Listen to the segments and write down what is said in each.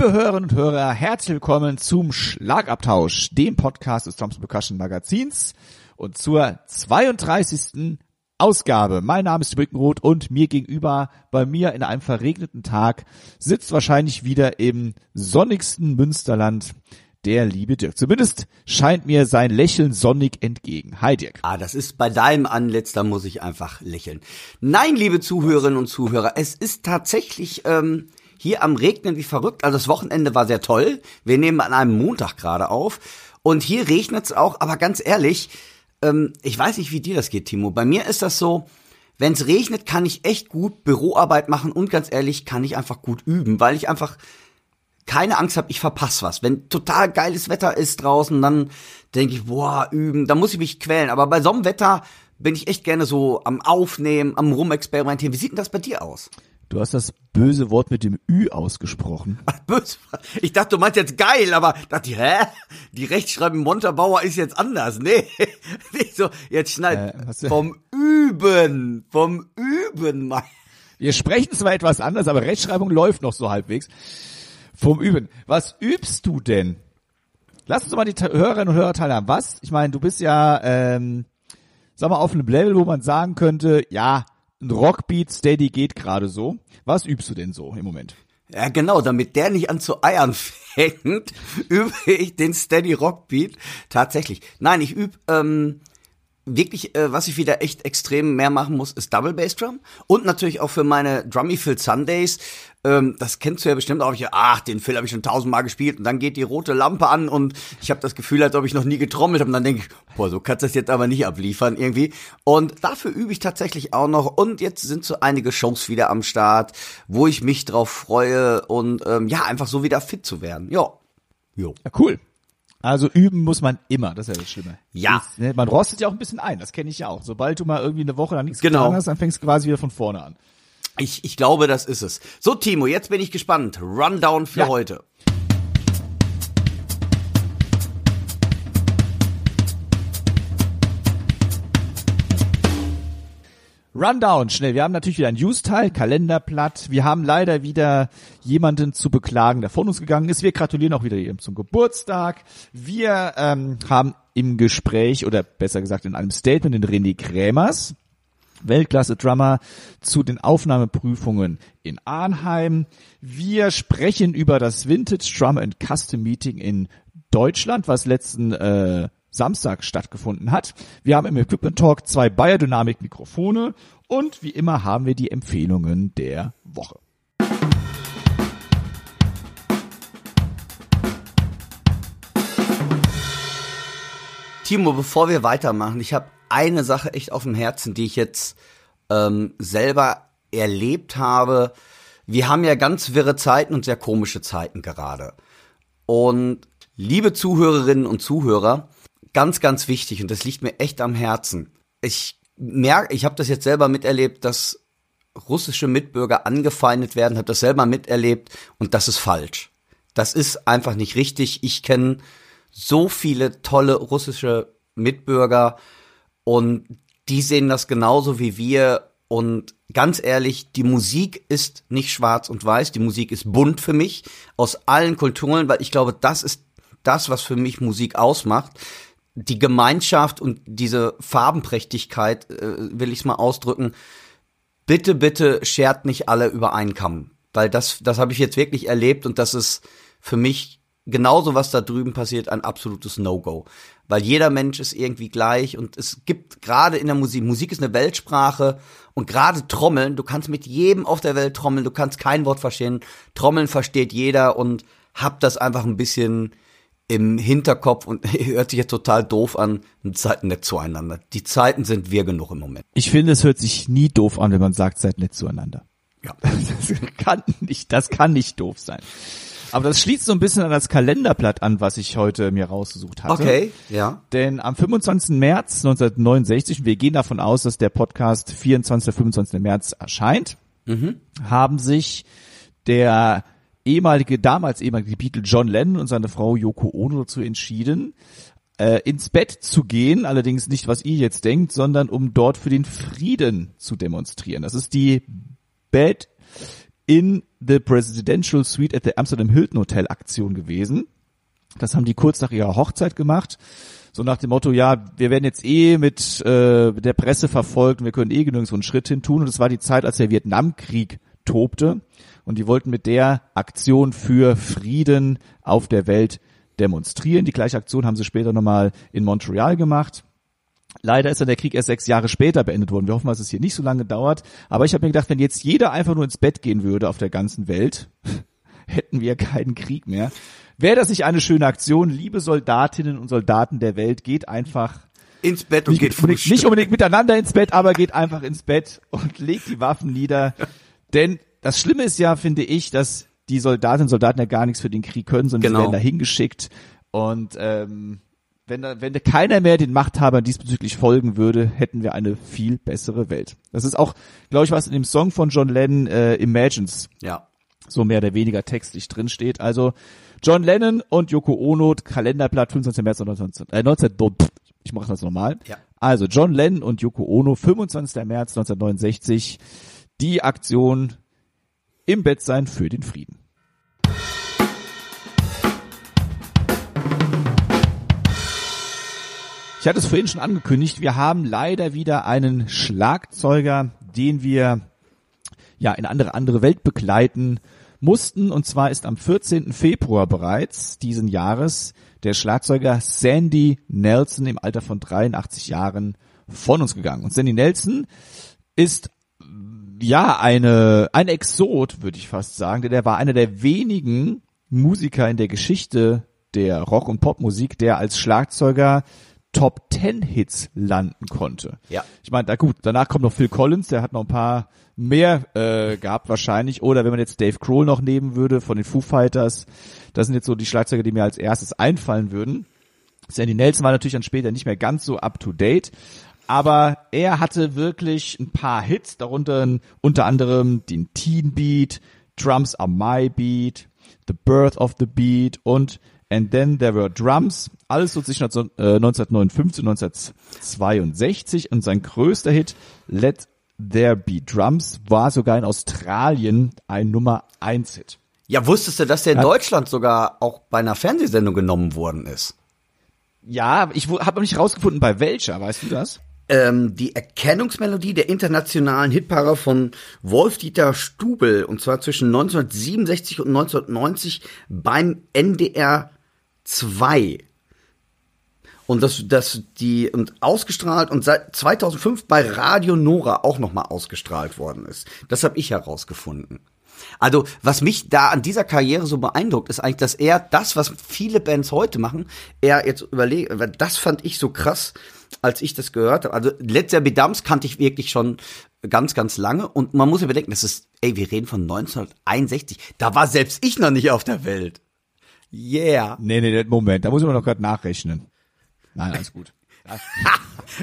Liebe Hörerinnen und Hörer, herzlich willkommen zum Schlagabtausch, dem Podcast des Thompson Percussion Magazins und zur 32. Ausgabe. Mein Name ist Brückenroth und mir gegenüber bei mir in einem verregneten Tag sitzt wahrscheinlich wieder im sonnigsten Münsterland der liebe Dirk. Zumindest scheint mir sein Lächeln sonnig entgegen. Hi Dirk. Ah, das ist bei deinem Anlitz, da muss ich einfach lächeln. Nein, liebe Zuhörerinnen und Zuhörer, es ist tatsächlich ähm, hier am Regnen wie verrückt. Also das Wochenende war sehr toll. Wir nehmen an einem Montag gerade auf. Und hier regnet es auch, aber ganz ehrlich, ähm, ich weiß nicht, wie dir das geht, Timo. Bei mir ist das so, wenn es regnet, kann ich echt gut Büroarbeit machen und ganz ehrlich, kann ich einfach gut üben, weil ich einfach keine Angst habe, ich verpasse was. Wenn total geiles Wetter ist draußen, dann denke ich, boah, üben, da muss ich mich quälen. Aber bei so einem Wetter bin ich echt gerne so am Aufnehmen, am Rumexperimentieren. Wie sieht denn das bei dir aus? Du hast das böse Wort mit dem Ü ausgesprochen. Ach, böse. Ich dachte, du meinst jetzt geil, aber dachte hä? Die Rechtschreibung Montabauer ist jetzt anders. Nee. Nicht so, jetzt schneid äh, vom Üben, vom Üben, Mann. Wir sprechen zwar etwas anders, aber Rechtschreibung läuft noch so halbwegs. Vom Üben. Was übst du denn? Lass uns doch mal die Hörerinnen und Hörer teilhaben. Was? Ich meine, du bist ja, ähm, sag mal, auf einem Level, wo man sagen könnte, ja, Rockbeat Steady geht gerade so. Was übst du denn so im Moment? Ja, genau, damit der nicht an zu eiern fängt, übe ich den Steady Rockbeat tatsächlich. Nein, ich übe ähm, wirklich, äh, was ich wieder echt extrem mehr machen muss, ist Double Bass Drum und natürlich auch für meine Drummy Filled Sundays. Ähm, das kennst du ja bestimmt auch. Ich, ach, den Fill habe ich schon tausendmal gespielt und dann geht die rote Lampe an und ich habe das Gefühl, als ob ich noch nie getrommelt habe. Und dann denke ich, boah, so kannst du das jetzt aber nicht abliefern irgendwie. Und dafür übe ich tatsächlich auch noch. Und jetzt sind so einige Shows wieder am Start, wo ich mich drauf freue und ähm, ja, einfach so wieder fit zu werden. Ja. Jo. Ja, cool. Also üben muss man immer, das ist ja das Schlimme. Ja. Das, ne, man rostet ja auch ein bisschen ein, das kenne ich ja auch. Sobald du mal irgendwie eine Woche lang nichts genau. getan hast, dann fängst du quasi wieder von vorne an. Ich, ich glaube, das ist es. So, Timo, jetzt bin ich gespannt. Rundown für ja. heute. Rundown, schnell. Wir haben natürlich wieder ein News-Teil, Kalenderblatt. Wir haben leider wieder jemanden zu beklagen, der von uns gegangen ist. Wir gratulieren auch wieder jedem zum Geburtstag. Wir ähm, haben im Gespräch oder besser gesagt in einem Statement den René Krämers, Weltklasse-Drummer, zu den Aufnahmeprüfungen in Arnheim. Wir sprechen über das Vintage Drum and Custom Meeting in Deutschland, was letzten äh, Samstag stattgefunden hat. Wir haben im Equipment Talk zwei Biodynamic Mikrofone und wie immer haben wir die Empfehlungen der Woche. Timo, bevor wir weitermachen, ich habe eine Sache echt auf dem Herzen, die ich jetzt ähm, selber erlebt habe. Wir haben ja ganz wirre Zeiten und sehr komische Zeiten gerade. Und liebe Zuhörerinnen und Zuhörer, ganz, ganz wichtig und das liegt mir echt am Herzen. Ich merke, ich habe das jetzt selber miterlebt, dass russische Mitbürger angefeindet werden, habe das selber miterlebt und das ist falsch. Das ist einfach nicht richtig. Ich kenne so viele tolle russische Mitbürger und die sehen das genauso wie wir und ganz ehrlich, die Musik ist nicht schwarz und weiß, die Musik ist bunt für mich aus allen Kulturen, weil ich glaube, das ist das, was für mich Musik ausmacht die Gemeinschaft und diese Farbenprächtigkeit, äh, will ich es mal ausdrücken, bitte, bitte schert nicht alle über einen Kamm. Weil das, das habe ich jetzt wirklich erlebt und das ist für mich genauso, was da drüben passiert, ein absolutes No-Go. Weil jeder Mensch ist irgendwie gleich und es gibt gerade in der Musik, Musik ist eine Weltsprache und gerade Trommeln, du kannst mit jedem auf der Welt trommeln, du kannst kein Wort verstehen, Trommeln versteht jeder und hab das einfach ein bisschen im Hinterkopf und hört sich jetzt total doof an, Zeiten nett zueinander. Die Zeiten sind wir genug im Moment. Ich finde, es hört sich nie doof an, wenn man sagt, seid nett zueinander. Ja. Das kann nicht, das kann nicht doof sein. Aber das schließt so ein bisschen an das Kalenderblatt an, was ich heute mir rausgesucht hatte. Okay, ja. Denn am 25. März 1969, und wir gehen davon aus, dass der Podcast 24. 25. März erscheint, Mhm. haben sich der ehemalige, damals ehemalige Beatle John Lennon und seine Frau Yoko Ono dazu entschieden, äh, ins Bett zu gehen, allerdings nicht, was ihr jetzt denkt, sondern um dort für den Frieden zu demonstrieren. Das ist die Bed in the Presidential Suite at the Amsterdam Hilton Hotel Aktion gewesen. Das haben die kurz nach ihrer Hochzeit gemacht. So nach dem Motto, ja, wir werden jetzt eh mit äh, der Presse verfolgt und wir können eh genügend so einen Schritt hin tun. Und es war die Zeit, als der Vietnamkrieg tobte. Und die wollten mit der Aktion für Frieden auf der Welt demonstrieren. Die gleiche Aktion haben sie später nochmal in Montreal gemacht. Leider ist dann der Krieg erst sechs Jahre später beendet worden. Wir hoffen, dass es hier nicht so lange dauert. Aber ich habe mir gedacht, wenn jetzt jeder einfach nur ins Bett gehen würde auf der ganzen Welt, hätten wir keinen Krieg mehr. Wäre das nicht eine schöne Aktion? Liebe Soldatinnen und Soldaten der Welt, geht einfach Ins Bett und nicht, geht frühstücken. nicht unbedingt miteinander ins Bett, aber geht einfach ins Bett und legt die Waffen nieder. Denn das Schlimme ist ja, finde ich, dass die Soldatinnen und Soldaten ja gar nichts für den Krieg können, sondern Genau. sie werden da hingeschickt. Und ähm, wenn, da, wenn da keiner mehr den Machthabern diesbezüglich folgen würde, hätten wir eine viel bessere Welt. Das ist auch, glaube ich, was in dem Song von John Lennon äh, Imagines Ja. so mehr oder weniger textlich drin steht. Also John Lennon und Yoko Ono, Kalenderblatt 25. März 19, äh, 19 ich mache das nochmal. Ja. Also John Lennon und Yoko Ono, 25. März 1969, die Aktion im Bett sein für den Frieden. Ich hatte es vorhin schon angekündigt, wir haben leider wieder einen Schlagzeuger, den wir ja in andere andere Welt begleiten mussten. Und zwar ist am 14. Februar bereits diesen Jahres der Schlagzeuger Sandy Nelson im Alter von 83 Jahren von uns gegangen. Und Sandy Nelson ist ja eine ein Exot, würde ich fast sagen, denn er war einer der wenigen Musiker in der Geschichte der Rock- und Popmusik, der als Schlagzeuger Top 10 Hits landen konnte. Ja. Ich meine, da gut, danach kommt noch Phil Collins, der hat noch ein paar mehr äh, gehabt wahrscheinlich. Oder wenn man jetzt Dave Grohl noch nehmen würde von den Foo Fighters, das sind jetzt so die Schlagzeuger, die mir als erstes einfallen würden. Sandy Nelson war natürlich dann später nicht mehr ganz so up to date, aber er hatte wirklich ein paar Hits, darunter unter anderem den Teen Beat, Drums Are My Beat, The Birth of the Beat und And Then There Were Drums, alles so zwischen 19, äh, 1959 und 1962 und sein größter Hit Let There Be Drums war sogar in Australien ein Nummer 1 Hit. Ja, wusstest du, dass der in Ja. Deutschland sogar auch bei einer Fernsehsendung genommen worden ist? Ja, ich habe noch nicht rausgefunden, bei welcher, weißt du das? Ähm, die Erkennungsmelodie der internationalen Hitpaare von Wolf-Dieter Stubel, und zwar zwischen 1967 und 1990 beim NDR 2. Und das, das, die, und ausgestrahlt und seit 2005 bei Radio Nora auch nochmal ausgestrahlt worden ist. Das habe ich herausgefunden. Also, was mich da an dieser Karriere so beeindruckt, ist eigentlich, dass er das, was viele Bands heute machen, er jetzt überlegt, das fand ich so krass, als ich das gehört habe. Also, Led Zeppelin Dumps kannte ich wirklich schon ganz, ganz lange und man muss überdenken, das ist, ey, wir reden von 1961. Da war selbst ich noch nicht auf der Welt. Yeah. Nee, nee, Moment, da muss man noch gerade nachrechnen. Nein, alles gut.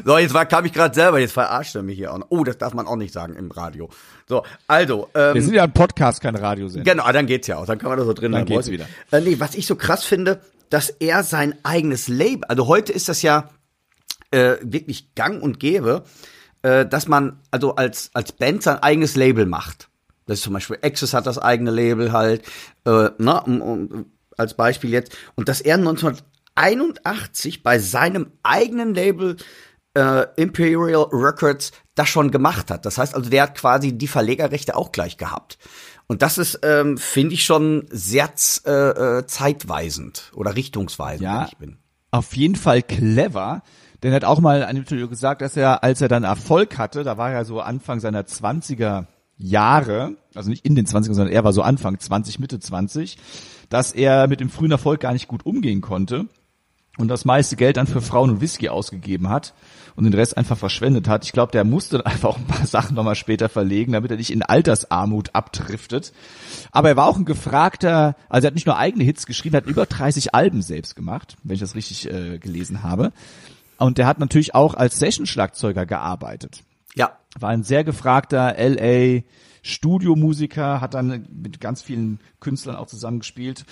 So, jetzt war, kam ich gerade selber, jetzt verarscht er mich hier auch noch. Oh, das darf man auch nicht sagen im Radio. So, also, ähm, Wir sind ja ein Podcast, kein Radiosender. Genau, ah, dann geht's ja auch. Dann kann man das so drin Dann geht's wieder. Äh, nee, was ich so krass finde, dass er sein eigenes Label, also heute ist das ja äh, wirklich gang und gäbe, äh, dass man also als, als Band sein eigenes Label macht. Das ist zum Beispiel Access hat das eigene Label halt, äh, ne, um, um, als Beispiel jetzt. Und dass er 1981 bei seinem eigenen Label äh, Imperial Records das schon gemacht hat. Das heißt also, der hat quasi die Verlegerrechte auch gleich gehabt. Und das ist, ähm, finde ich, schon sehr äh, äh, zeitweisend oder richtungsweisend, Ja. wenn ich bin. Auf jeden Fall clever. Denn er hat auch mal in einem Interview gesagt, dass er, als er dann Erfolg hatte, da war er so Anfang seiner 20er Jahre, also nicht in den 20 sondern er war so Anfang 20, Mitte 20, dass er mit dem frühen Erfolg gar nicht gut umgehen konnte und das meiste Geld dann für Frauen und Whisky ausgegeben hat und den Rest einfach verschwendet hat. Ich glaube, der musste einfach auch ein paar Sachen nochmal später verlegen, damit er nicht in Altersarmut abdriftet. Aber er war auch ein gefragter, also er hat nicht nur eigene Hits geschrieben, er hat über 30 Alben selbst gemacht, wenn ich das richtig äh, gelesen habe. Und der hat natürlich auch als Session-Schlagzeuger gearbeitet. Ja. War ein sehr gefragter LA Studiomusiker, hat dann mit ganz vielen Künstlern auch zusammengespielt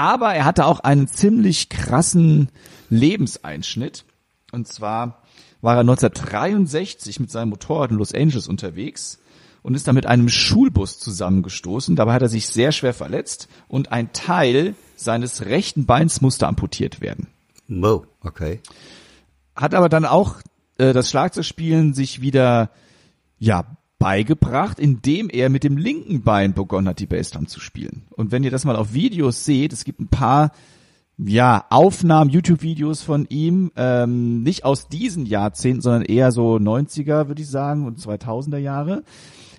aber er hatte auch einen ziemlich krassen Lebenseinschnitt. Und zwar war er 1963 mit seinem Motorrad in Los Angeles unterwegs und ist dann mit einem Schulbus zusammengestoßen. Dabei hat er sich sehr schwer verletzt und ein Teil seines rechten Beins musste amputiert werden. Mo, okay. Hat aber dann auch äh, das Schlagzeugspielen sich wieder ja beigebracht, indem er mit dem linken Bein begonnen hat, die Bassdrum zu spielen. Und wenn ihr das mal auf Videos seht, es gibt ein paar ja, Aufnahmen, YouTube-Videos von ihm, ähm, nicht aus diesen Jahrzehnten, sondern eher so 90er, würde ich sagen, und 2000er Jahre.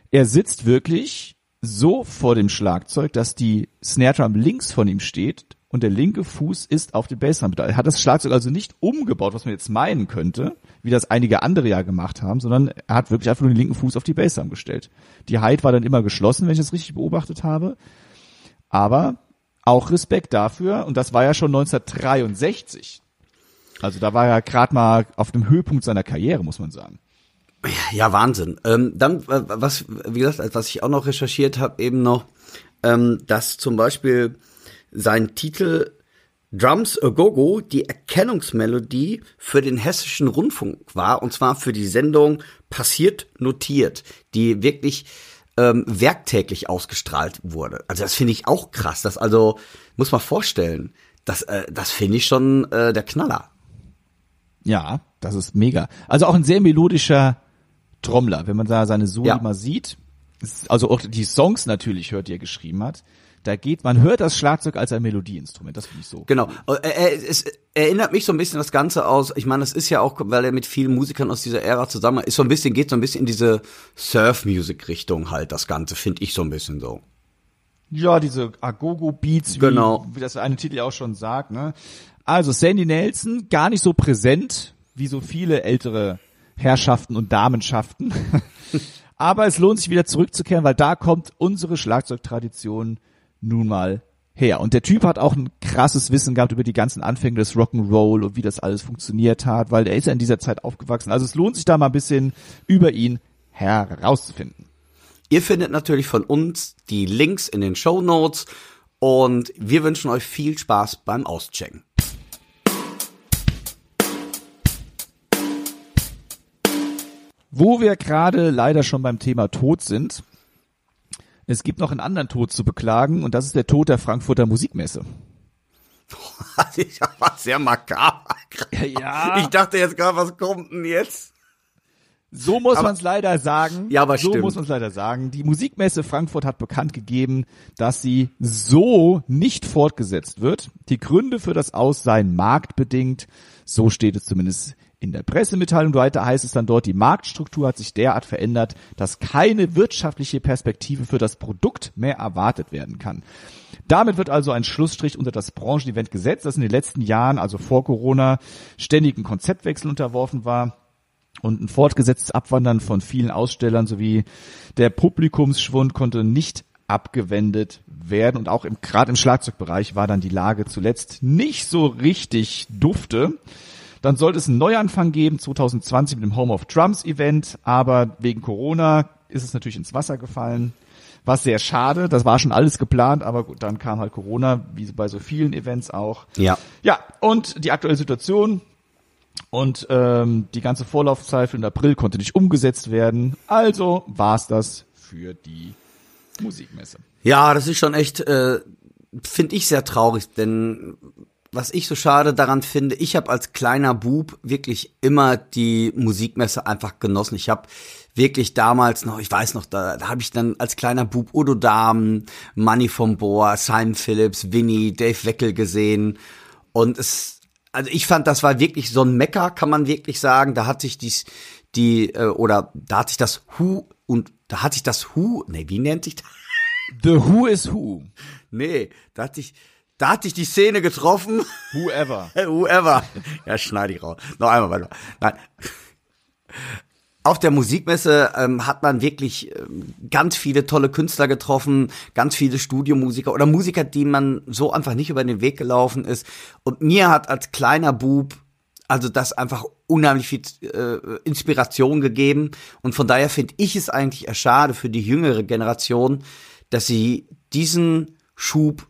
Er sitzt wirklich so vor dem Schlagzeug, dass die Snare Drum links von ihm steht und der linke Fuß ist auf dem Bassdrum. Er hat das Schlagzeug also nicht umgebaut, was man jetzt meinen könnte, wie das einige andere ja gemacht haben, sondern er hat wirklich einfach nur den linken Fuß auf die Bassdrum gestellt. Die Height war dann immer geschlossen, wenn ich das richtig beobachtet habe. Aber auch Respekt dafür und das war ja schon 1963. Also da war er gerade mal auf dem Höhepunkt seiner Karriere, muss man sagen. Ja, Wahnsinn. Ähm, dann, was, wie gesagt, was ich auch noch recherchiert habe, eben noch, ähm, dass zum Beispiel sein Titel Drums a Go-Go die Erkennungsmelodie für den hessischen Rundfunk war, und zwar für die Sendung Passiert notiert, die wirklich ähm, werktäglich ausgestrahlt wurde. Also das finde ich auch krass. Das also, muss man vorstellen, das, äh, das finde ich schon äh, der Knaller. Ja, das ist mega. Also auch ein sehr melodischer Trommler, wenn man da seine Soli ja. mal sieht. Also auch die Songs natürlich hört, die er geschrieben hat. Da geht, man hört das Schlagzeug als ein Melodieinstrument, das finde ich so. Genau. Äh, es erinnert mich so ein bisschen das Ganze aus, ich meine, das ist ja auch, weil er mit vielen Musikern aus dieser Ära zusammen ist, so ein bisschen, geht so ein bisschen in diese Surf-Music-Richtung halt, das Ganze, finde ich so ein bisschen so. Ja, diese Agogo-Beats, genau. wie, wie das eine Titel auch schon sagt, ne? Also Sandy Nelson, gar nicht so präsent, wie so viele ältere Herrschaften und Damenschaften. Aber es lohnt sich wieder zurückzukehren, weil da kommt unsere Schlagzeugtradition nun mal her. Und der Typ hat auch ein krasses Wissen gehabt über die ganzen Anfänge des Rock'n'Roll und wie das alles funktioniert hat, weil er ist ja in dieser Zeit aufgewachsen. Also es lohnt sich da mal ein bisschen über ihn herauszufinden. Ihr findet natürlich von uns die Links in den Show Notes und wir wünschen euch viel Spaß beim Auschecken. Wo wir gerade leider schon beim Thema Tod sind, es gibt noch einen anderen Tod zu beklagen und das ist der Tod der Frankfurter Musikmesse. Das ist aber sehr makaber. Ja. Ich dachte jetzt gerade, was kommt denn jetzt? So muss man es leider sagen. Ja, aber so stimmt. muss man es leider sagen. Die Musikmesse Frankfurt hat bekannt gegeben, dass sie so nicht fortgesetzt wird. Die Gründe für das Aus seien marktbedingt. So steht es zumindest in der Pressemitteilung weiter heißt es dann dort, die Marktstruktur hat sich derart verändert, dass keine wirtschaftliche Perspektive für das Produkt mehr erwartet werden kann. Damit wird also ein Schlussstrich unter das Branchenevent gesetzt, das in den letzten Jahren, also vor Corona, ständigen Konzeptwechsel unterworfen war und ein fortgesetztes Abwandern von vielen Ausstellern sowie der Publikumsschwund konnte nicht abgewendet werden und auch im, gerade im Schlagzeugbereich war dann die Lage zuletzt nicht so richtig dufte. Dann sollte es einen Neuanfang geben, 2020 mit dem Home of Drums Event, aber wegen Corona ist es natürlich ins Wasser gefallen. Was sehr schade, das war schon alles geplant, aber gut, dann kam halt Corona, wie bei so vielen Events auch. Ja. Ja, und die aktuelle Situation und ähm, die ganze Vorlaufzeit für den April konnte nicht umgesetzt werden. Also war's das für die Musikmesse. Ja, das ist schon echt, äh, finde ich sehr traurig, denn was ich so schade daran finde, ich habe als kleiner Bub wirklich immer die Musikmesse einfach genossen. Ich habe wirklich damals noch, ich weiß noch, da, da habe ich dann als kleiner Bub Udo Dahmen, Money vom Bohr, Simon Phillips, Winnie, Dave Weckel gesehen und es, also ich fand, das war wirklich so ein Mecker, kann man wirklich sagen. Da hat sich dies, die, äh, oder da hat sich das Who und Da hatte ich das Who, nee, wie nennt sich das? The Who is Who. Nee, da hatte ich, da hatte ich die Szene getroffen. Whoever. Whoever. Ja, schneide ich raus. Noch einmal weiter. Nein. Auf der Musikmesse ähm, hat man wirklich ähm, ganz viele tolle Künstler getroffen, ganz viele Studiomusiker oder Musiker, die man so einfach nicht über den Weg gelaufen ist. Und mir hat als kleiner Bub also das einfach unheimlich viel äh, Inspiration gegeben. Und von daher finde ich es eigentlich eher schade für die jüngere Generation, dass sie diesen Schub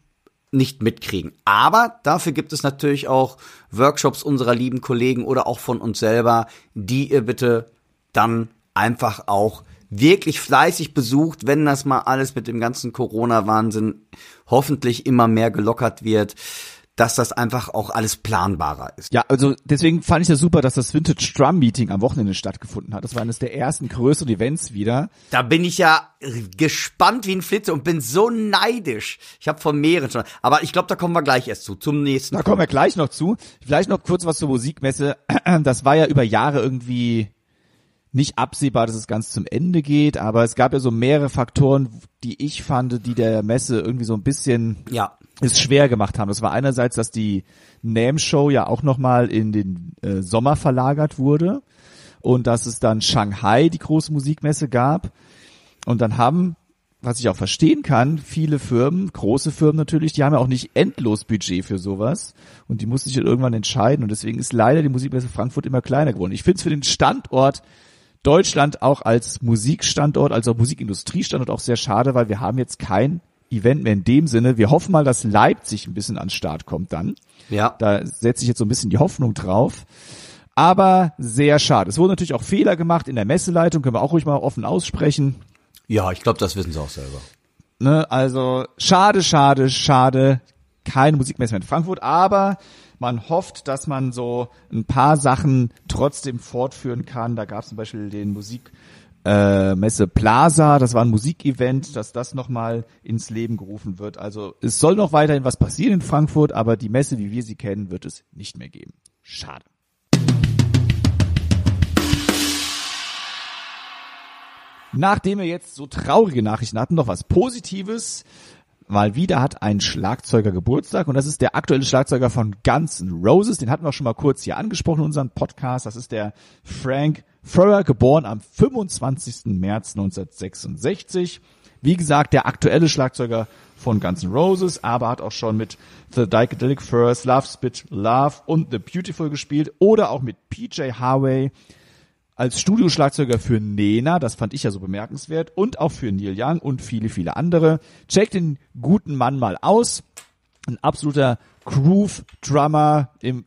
nicht mitkriegen. Aber dafür gibt es natürlich auch Workshops unserer lieben Kollegen oder auch von uns selber, die ihr bitte dann einfach auch wirklich fleißig besucht, wenn das mal alles mit dem ganzen Corona-Wahnsinn hoffentlich immer mehr gelockert wird dass das einfach auch alles planbarer ist. Ja, also deswegen fand ich das super, dass das Vintage Drum Meeting am Wochenende stattgefunden hat. Das war eines der ersten größeren Events wieder. Da bin ich ja gespannt wie ein Flitze und bin so neidisch. Ich habe von mehreren schon, aber ich glaube, da kommen wir gleich erst zu, zum nächsten. Da kommen wir gleich noch zu. Vielleicht noch kurz was zur Musikmesse. Das war ja über Jahre irgendwie nicht absehbar, dass es ganz zum Ende geht, aber es gab ja so mehrere Faktoren, die ich fand, die der Messe irgendwie so ein bisschen ja. Es schwer gemacht haben. Das war einerseits, dass die Name Show ja auch nochmal in den äh, Sommer verlagert wurde und dass es dann Shanghai die große Musikmesse gab und dann haben was ich auch verstehen kann, viele Firmen, große Firmen natürlich, die haben ja auch nicht endlos Budget für sowas und die mussten sich halt irgendwann entscheiden und deswegen ist leider die Musikmesse Frankfurt immer kleiner geworden. Ich finde es für den Standort Deutschland auch als Musikstandort, also Musikindustriestandort auch sehr schade, weil wir haben jetzt kein Event mehr in dem Sinne. Wir hoffen mal, dass Leipzig ein bisschen an Start kommt dann. Ja. Da setze ich jetzt so ein bisschen die Hoffnung drauf. Aber sehr schade. Es wurden natürlich auch Fehler gemacht in der Messeleitung, können wir auch ruhig mal offen aussprechen. Ja, ich glaube, das wissen sie auch selber. Ne, also schade, schade, schade. Keine Musikmesse mehr in Frankfurt, aber man hofft, dass man so ein paar Sachen trotzdem fortführen kann. Da gab es zum Beispiel den Musik äh, Messe Plaza, das war ein Musikevent, dass das nochmal ins Leben gerufen wird. Also es soll noch weiterhin was passieren in Frankfurt, aber die Messe, wie wir sie kennen, wird es nicht mehr geben. Schade. Nachdem wir jetzt so traurige Nachrichten hatten, noch was Positives. Mal wieder hat ein Schlagzeuger Geburtstag und das ist der aktuelle Schlagzeuger von Guns N' Roses. Den hatten wir auch schon mal kurz hier angesprochen in unserem Podcast. Das ist der Frank Furrer, geboren am 25. März 1966. Wie gesagt, der aktuelle Schlagzeuger von Guns N' Roses, aber hat auch schon mit The Psychedelic First, Love Spit Love und The Beautiful gespielt oder auch mit PJ Harvey als Studioschlagzeuger für Nena, das fand ich ja so bemerkenswert, und auch für Neil Young und viele, viele andere. Checkt den guten Mann mal aus. Ein absoluter Groove-Drummer im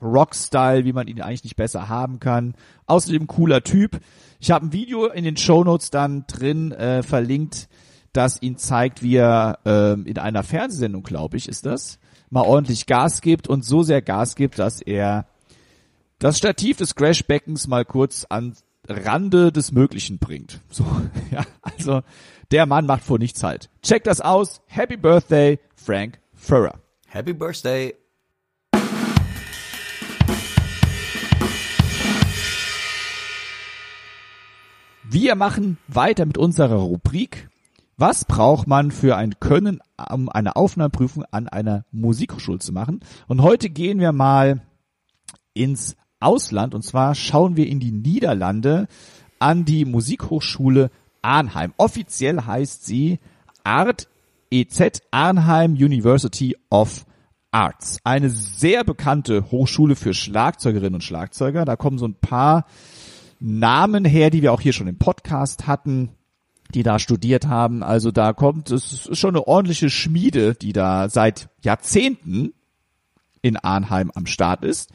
Rock-Style, wie man ihn eigentlich nicht besser haben kann. Außerdem cooler Typ. Ich habe ein Video in den Show Notes dann drin äh, verlinkt, das ihn zeigt, wie er äh, in einer Fernsehsendung, glaube ich, ist das, mal ordentlich Gas gibt und so sehr Gas gibt, dass er das Stativ des Crashbeckens mal kurz an Rande des Möglichen bringt. So, ja, also der Mann macht vor nichts halt. Check das aus. Happy Birthday, Frank Furrer. Happy Birthday. Wir machen weiter mit unserer Rubrik. Was braucht man für ein Können, um eine Aufnahmeprüfung an einer Musikhochschule zu machen? Und heute gehen wir mal ins Ausland und zwar schauen wir in die Niederlande an die Musikhochschule Arnheim. Offiziell heißt sie Art EZ Arnheim University of Arts. Eine sehr bekannte Hochschule für Schlagzeugerinnen und Schlagzeuger. Da kommen so ein paar Namen her, die wir auch hier schon im Podcast hatten, die da studiert haben. Also da kommt, es ist schon eine ordentliche Schmiede, die da seit Jahrzehnten in Arnheim am Start ist.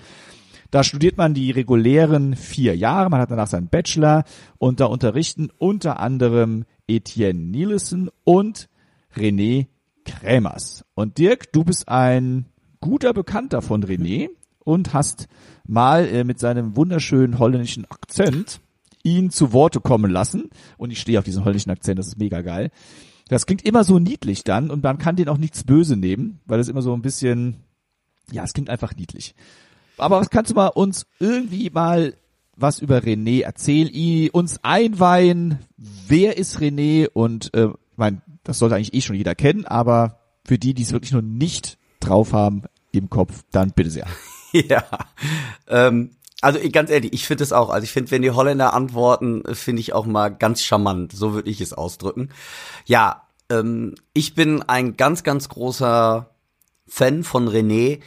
Da studiert man die regulären vier Jahre, man hat danach seinen Bachelor und da unterrichten unter anderem Etienne Nielsen und René Krämers. Und Dirk, du bist ein guter Bekannter von René und hast mal äh, mit seinem wunderschönen holländischen Akzent ihn zu Worte kommen lassen. Und ich stehe auf diesen holländischen Akzent, das ist mega geil. Das klingt immer so niedlich dann und man kann den auch nichts böse nehmen, weil es immer so ein bisschen, ja, es klingt einfach niedlich. Aber was kannst du mal uns irgendwie mal was über René. Erzähl ihn, uns einweihen. Wer ist René? Und äh, ich meine, das sollte eigentlich eh schon jeder kennen, aber für die, die es wirklich noch nicht drauf haben im Kopf, dann bitte sehr. Ja, ähm, also ganz ehrlich, ich finde es auch. Also ich finde, wenn die Holländer antworten, finde ich auch mal ganz charmant. So würde ich es ausdrücken. Ja, ähm, ich bin ein ganz, ganz großer Fan von René.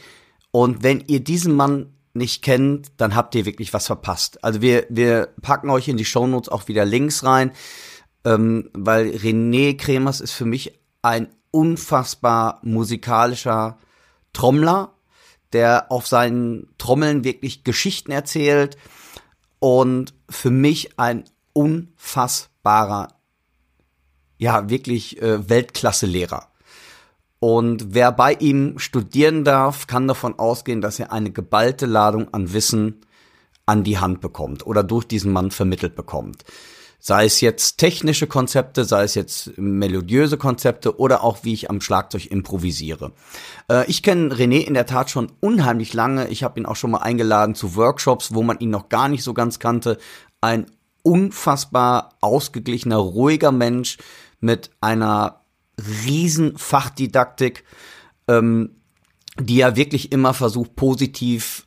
Und wenn ihr diesen Mann nicht kennt, dann habt ihr wirklich was verpasst. Also wir, wir packen euch in die Shownotes auch wieder Links rein, ähm, weil René Kremers ist für mich ein unfassbar musikalischer Trommler, der auf seinen Trommeln wirklich Geschichten erzählt und für mich ein unfassbarer, ja wirklich äh, Weltklasse-Lehrer. Und wer bei ihm studieren darf, kann davon ausgehen, dass er eine geballte Ladung an Wissen an die Hand bekommt oder durch diesen Mann vermittelt bekommt. Sei es jetzt technische Konzepte, sei es jetzt melodiöse Konzepte oder auch wie ich am Schlagzeug improvisiere. Äh, ich kenne René in der Tat schon unheimlich lange. Ich habe ihn auch schon mal eingeladen zu Workshops, wo man ihn noch gar nicht so ganz kannte. Ein unfassbar ausgeglichener, ruhiger Mensch mit einer riesen Fachdidaktik, ähm, die ja wirklich immer versucht, positiv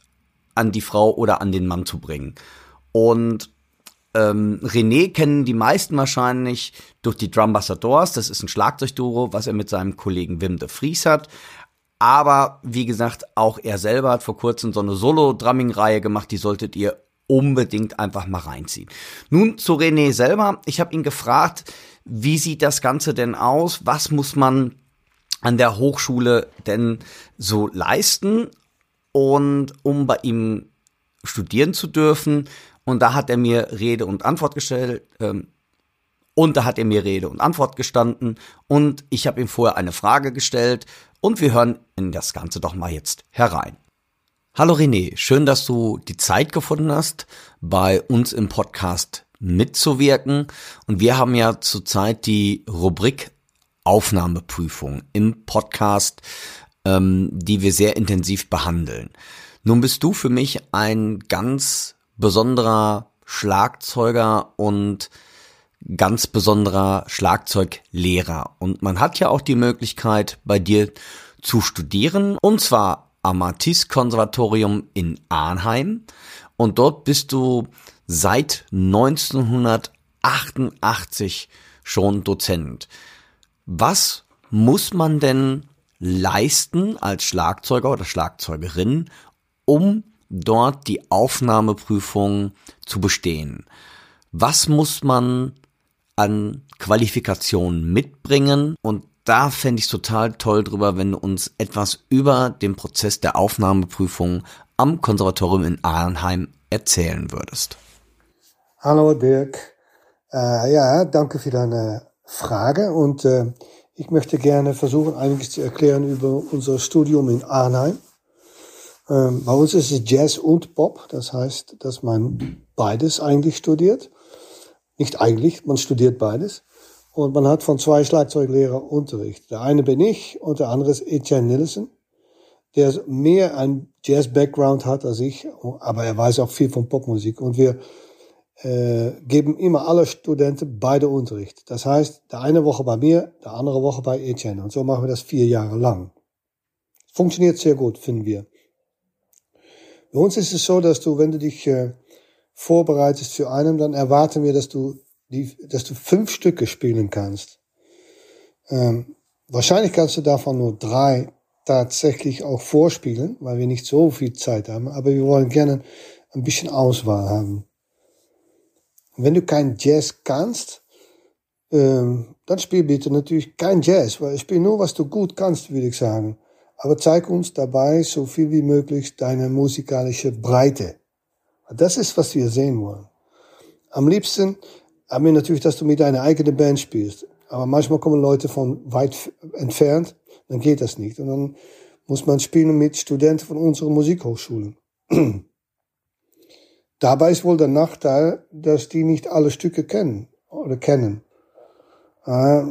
an die Frau oder an den Mann zu bringen. Und ähm, René kennen die meisten wahrscheinlich durch die Drumbassadors. Das ist ein Schlagzeugduo, was er mit seinem Kollegen Wim de Vries hat. Aber wie gesagt, auch er selber hat vor kurzem so eine Solo-Drumming-Reihe gemacht, die solltet ihr unbedingt einfach mal reinziehen. Nun zu René selber. Ich habe ihn gefragt, wie sieht das Ganze denn aus? Was muss man an der Hochschule denn so leisten? Und um bei ihm studieren zu dürfen, und da hat er mir Rede und Antwort gestellt. Ähm, und da hat er mir Rede und Antwort gestanden. Und ich habe ihm vorher eine Frage gestellt. Und wir hören in das Ganze doch mal jetzt herein. Hallo René, schön, dass du die Zeit gefunden hast, bei uns im Podcast mitzuwirken. Und wir haben ja zurzeit die Rubrik Aufnahmeprüfung im Podcast, ähm, die wir sehr intensiv behandeln. Nun bist du für mich ein ganz besonderer Schlagzeuger und ganz besonderer Schlagzeuglehrer. Und man hat ja auch die Möglichkeit, bei dir zu studieren, und zwar am Matisse Konservatorium in Arnheim. Und dort bist du seit 1988 schon Dozent. Was muss man denn leisten als Schlagzeuger oder Schlagzeugerin, um dort die Aufnahmeprüfung zu bestehen. Was muss man an Qualifikationen mitbringen? Und da fände ich es total toll drüber, wenn du uns etwas über den Prozess der Aufnahmeprüfung am Konservatorium in Arnheim erzählen würdest. Hallo Dirk. Äh, ja, danke für deine Frage und äh, ich möchte gerne versuchen, einiges zu erklären über unser Studium in Arnheim. Ähm, bei uns ist es Jazz und Pop, das heißt, dass man beides eigentlich studiert. Nicht eigentlich, man studiert beides. Und man hat von zwei Schlagzeuglehrer Unterricht. Der eine bin ich und der andere ist Etienne Nielsen, der mehr ein Jazz-Background hat als ich, aber er weiß auch viel von Popmusik. Und wir äh, geben immer alle Studenten beide Unterricht. Das heißt, der eine Woche bei mir, der andere Woche bei Etienne. Und so machen wir das vier Jahre lang. Funktioniert sehr gut, finden wir. Bei uns ist es so, dass du, wenn du dich äh, vorbereitest für einen, dann erwarten wir, dass du, die, dass du fünf Stücke spielen kannst. Ähm, wahrscheinlich kannst du davon nur drei tatsächlich auch vorspielen, weil wir nicht so viel Zeit haben, aber wir wollen gerne ein bisschen Auswahl haben. Und wenn du kein Jazz kannst, ähm, dann spiel bitte natürlich kein Jazz, weil spiel nur, was du gut kannst, würde ich sagen. Aber zeig uns dabei so viel wie möglich deine musikalische Breite. Das ist, was wir sehen wollen. Am liebsten haben wir natürlich, dass du mit deiner eigenen Band spielst. Aber manchmal kommen Leute von weit entfernt, dann geht das nicht. Und dann muss man spielen mit Studenten von unseren Musikhochschulen. Dabei ist wohl der Nachteil, dass die nicht alle Stücke kennen oder kennen. Äh,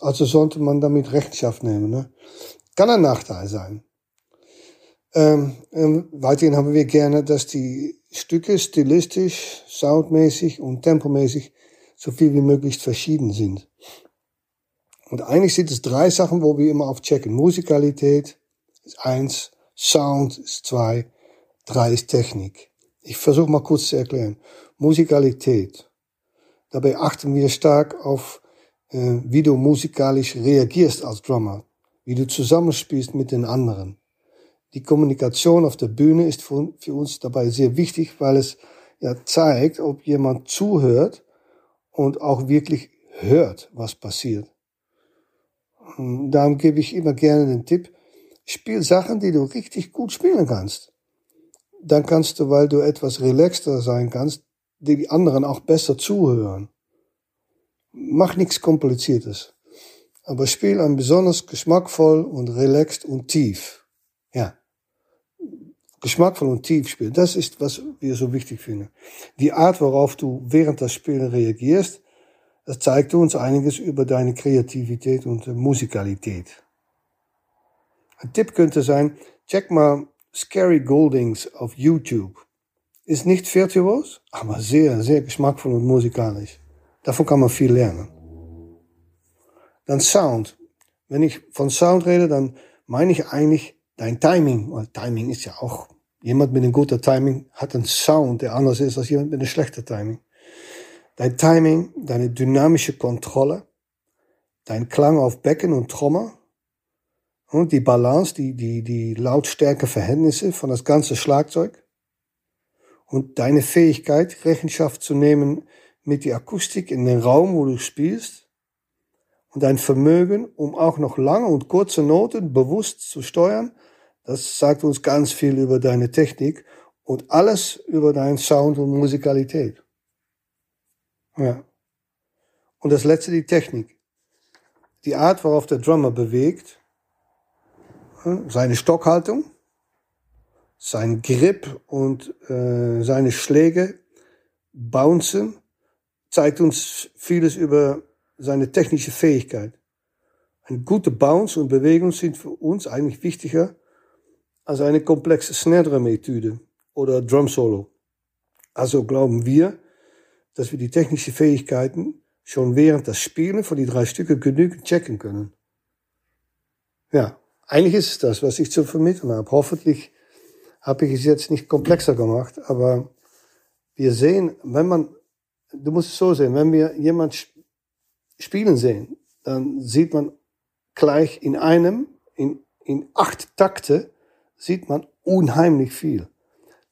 also sollte man damit Rechenschaft nehmen. Ne? Kann ein Nachteil sein. Ähm, ähm, weiterhin haben wir gerne, dass die Stücke stilistisch, soundmäßig und tempomäßig so viel wie möglich verschieden sind. Und eigentlich sind es drei Sachen, wo wir immer aufchecken. Musikalität ist eins, Sound ist zwei, drei ist Technik. Ich versuche mal kurz zu erklären. Musikalität. Dabei achten wir stark auf, äh, wie du musikalisch reagierst als Drummer, wie du zusammenspielst mit den anderen. Die Kommunikation auf der Bühne ist für, für uns dabei sehr wichtig, weil es ja zeigt, ob jemand zuhört und auch wirklich hört, was passiert. Und darum gebe ich immer gerne den Tipp, spiel Sachen, die du richtig gut spielen kannst. Dann kannst du, weil du etwas relaxter sein kannst, die anderen auch besser zuhören. Mach nichts Kompliziertes. Aber spiel ein besonders geschmackvoll und relaxed und tief. Ja. Geschmackvoll und tief spielen. Das ist, was wir so wichtig finden. Die Art, worauf du während das Spielen reagierst, das zeigt uns einiges über deine Kreativität und Musikalität. Ein Tipp könnte sein, check mal Scary Goldings auf YouTube. Ist nicht virtuos, aber sehr, sehr geschmackvoll und musikalisch. Davon kann man viel lernen. Dann Sound. Wenn ich von Sound rede, dann meine ich eigentlich dein Timing. Weil Timing ist ja auch, jemand mit einem guten Timing hat einen Sound, der anders ist als jemand mit einem schlechten Timing. Dein Timing, deine dynamische Kontrolle, dein Klang auf Becken und Trommel und die Balance, die, die, die Lautstärkeverhältnisse von das ganze Schlagzeug und deine Fähigkeit, Rechenschaft zu nehmen mit der Akustik in den Raum, wo du spielst und dein Vermögen, um auch noch lange und kurze Noten bewusst zu steuern, das sagt uns ganz viel über deine Technik und alles über deinen Sound und Musikalität. Ja. Und das letzte die Technik. Die Art, worauf der Drummer bewegt, seine Stockhaltung, sein Grip und äh, seine Schläge, Bouncen, zeigt uns vieles über seine technische Fähigkeit. Ein guter Bounce und Bewegung sind für uns eigentlich wichtiger als eine komplexe Snare Drum Etüde oder Drum Solo. Also glauben wir, dass wir die technischen Fähigkeiten schon während das Spielen von die drei Stücke genügend checken können. Ja, eigentlich ist es das, was ich zu vermitteln habe. Hoffentlich habe ich es jetzt nicht komplexer gemacht, aber wir sehen, wenn man, du musst es so sehen, wenn wir jemand spielen sehen, dann sieht man gleich in einem, in, in acht Takte, sieht man unheimlich viel.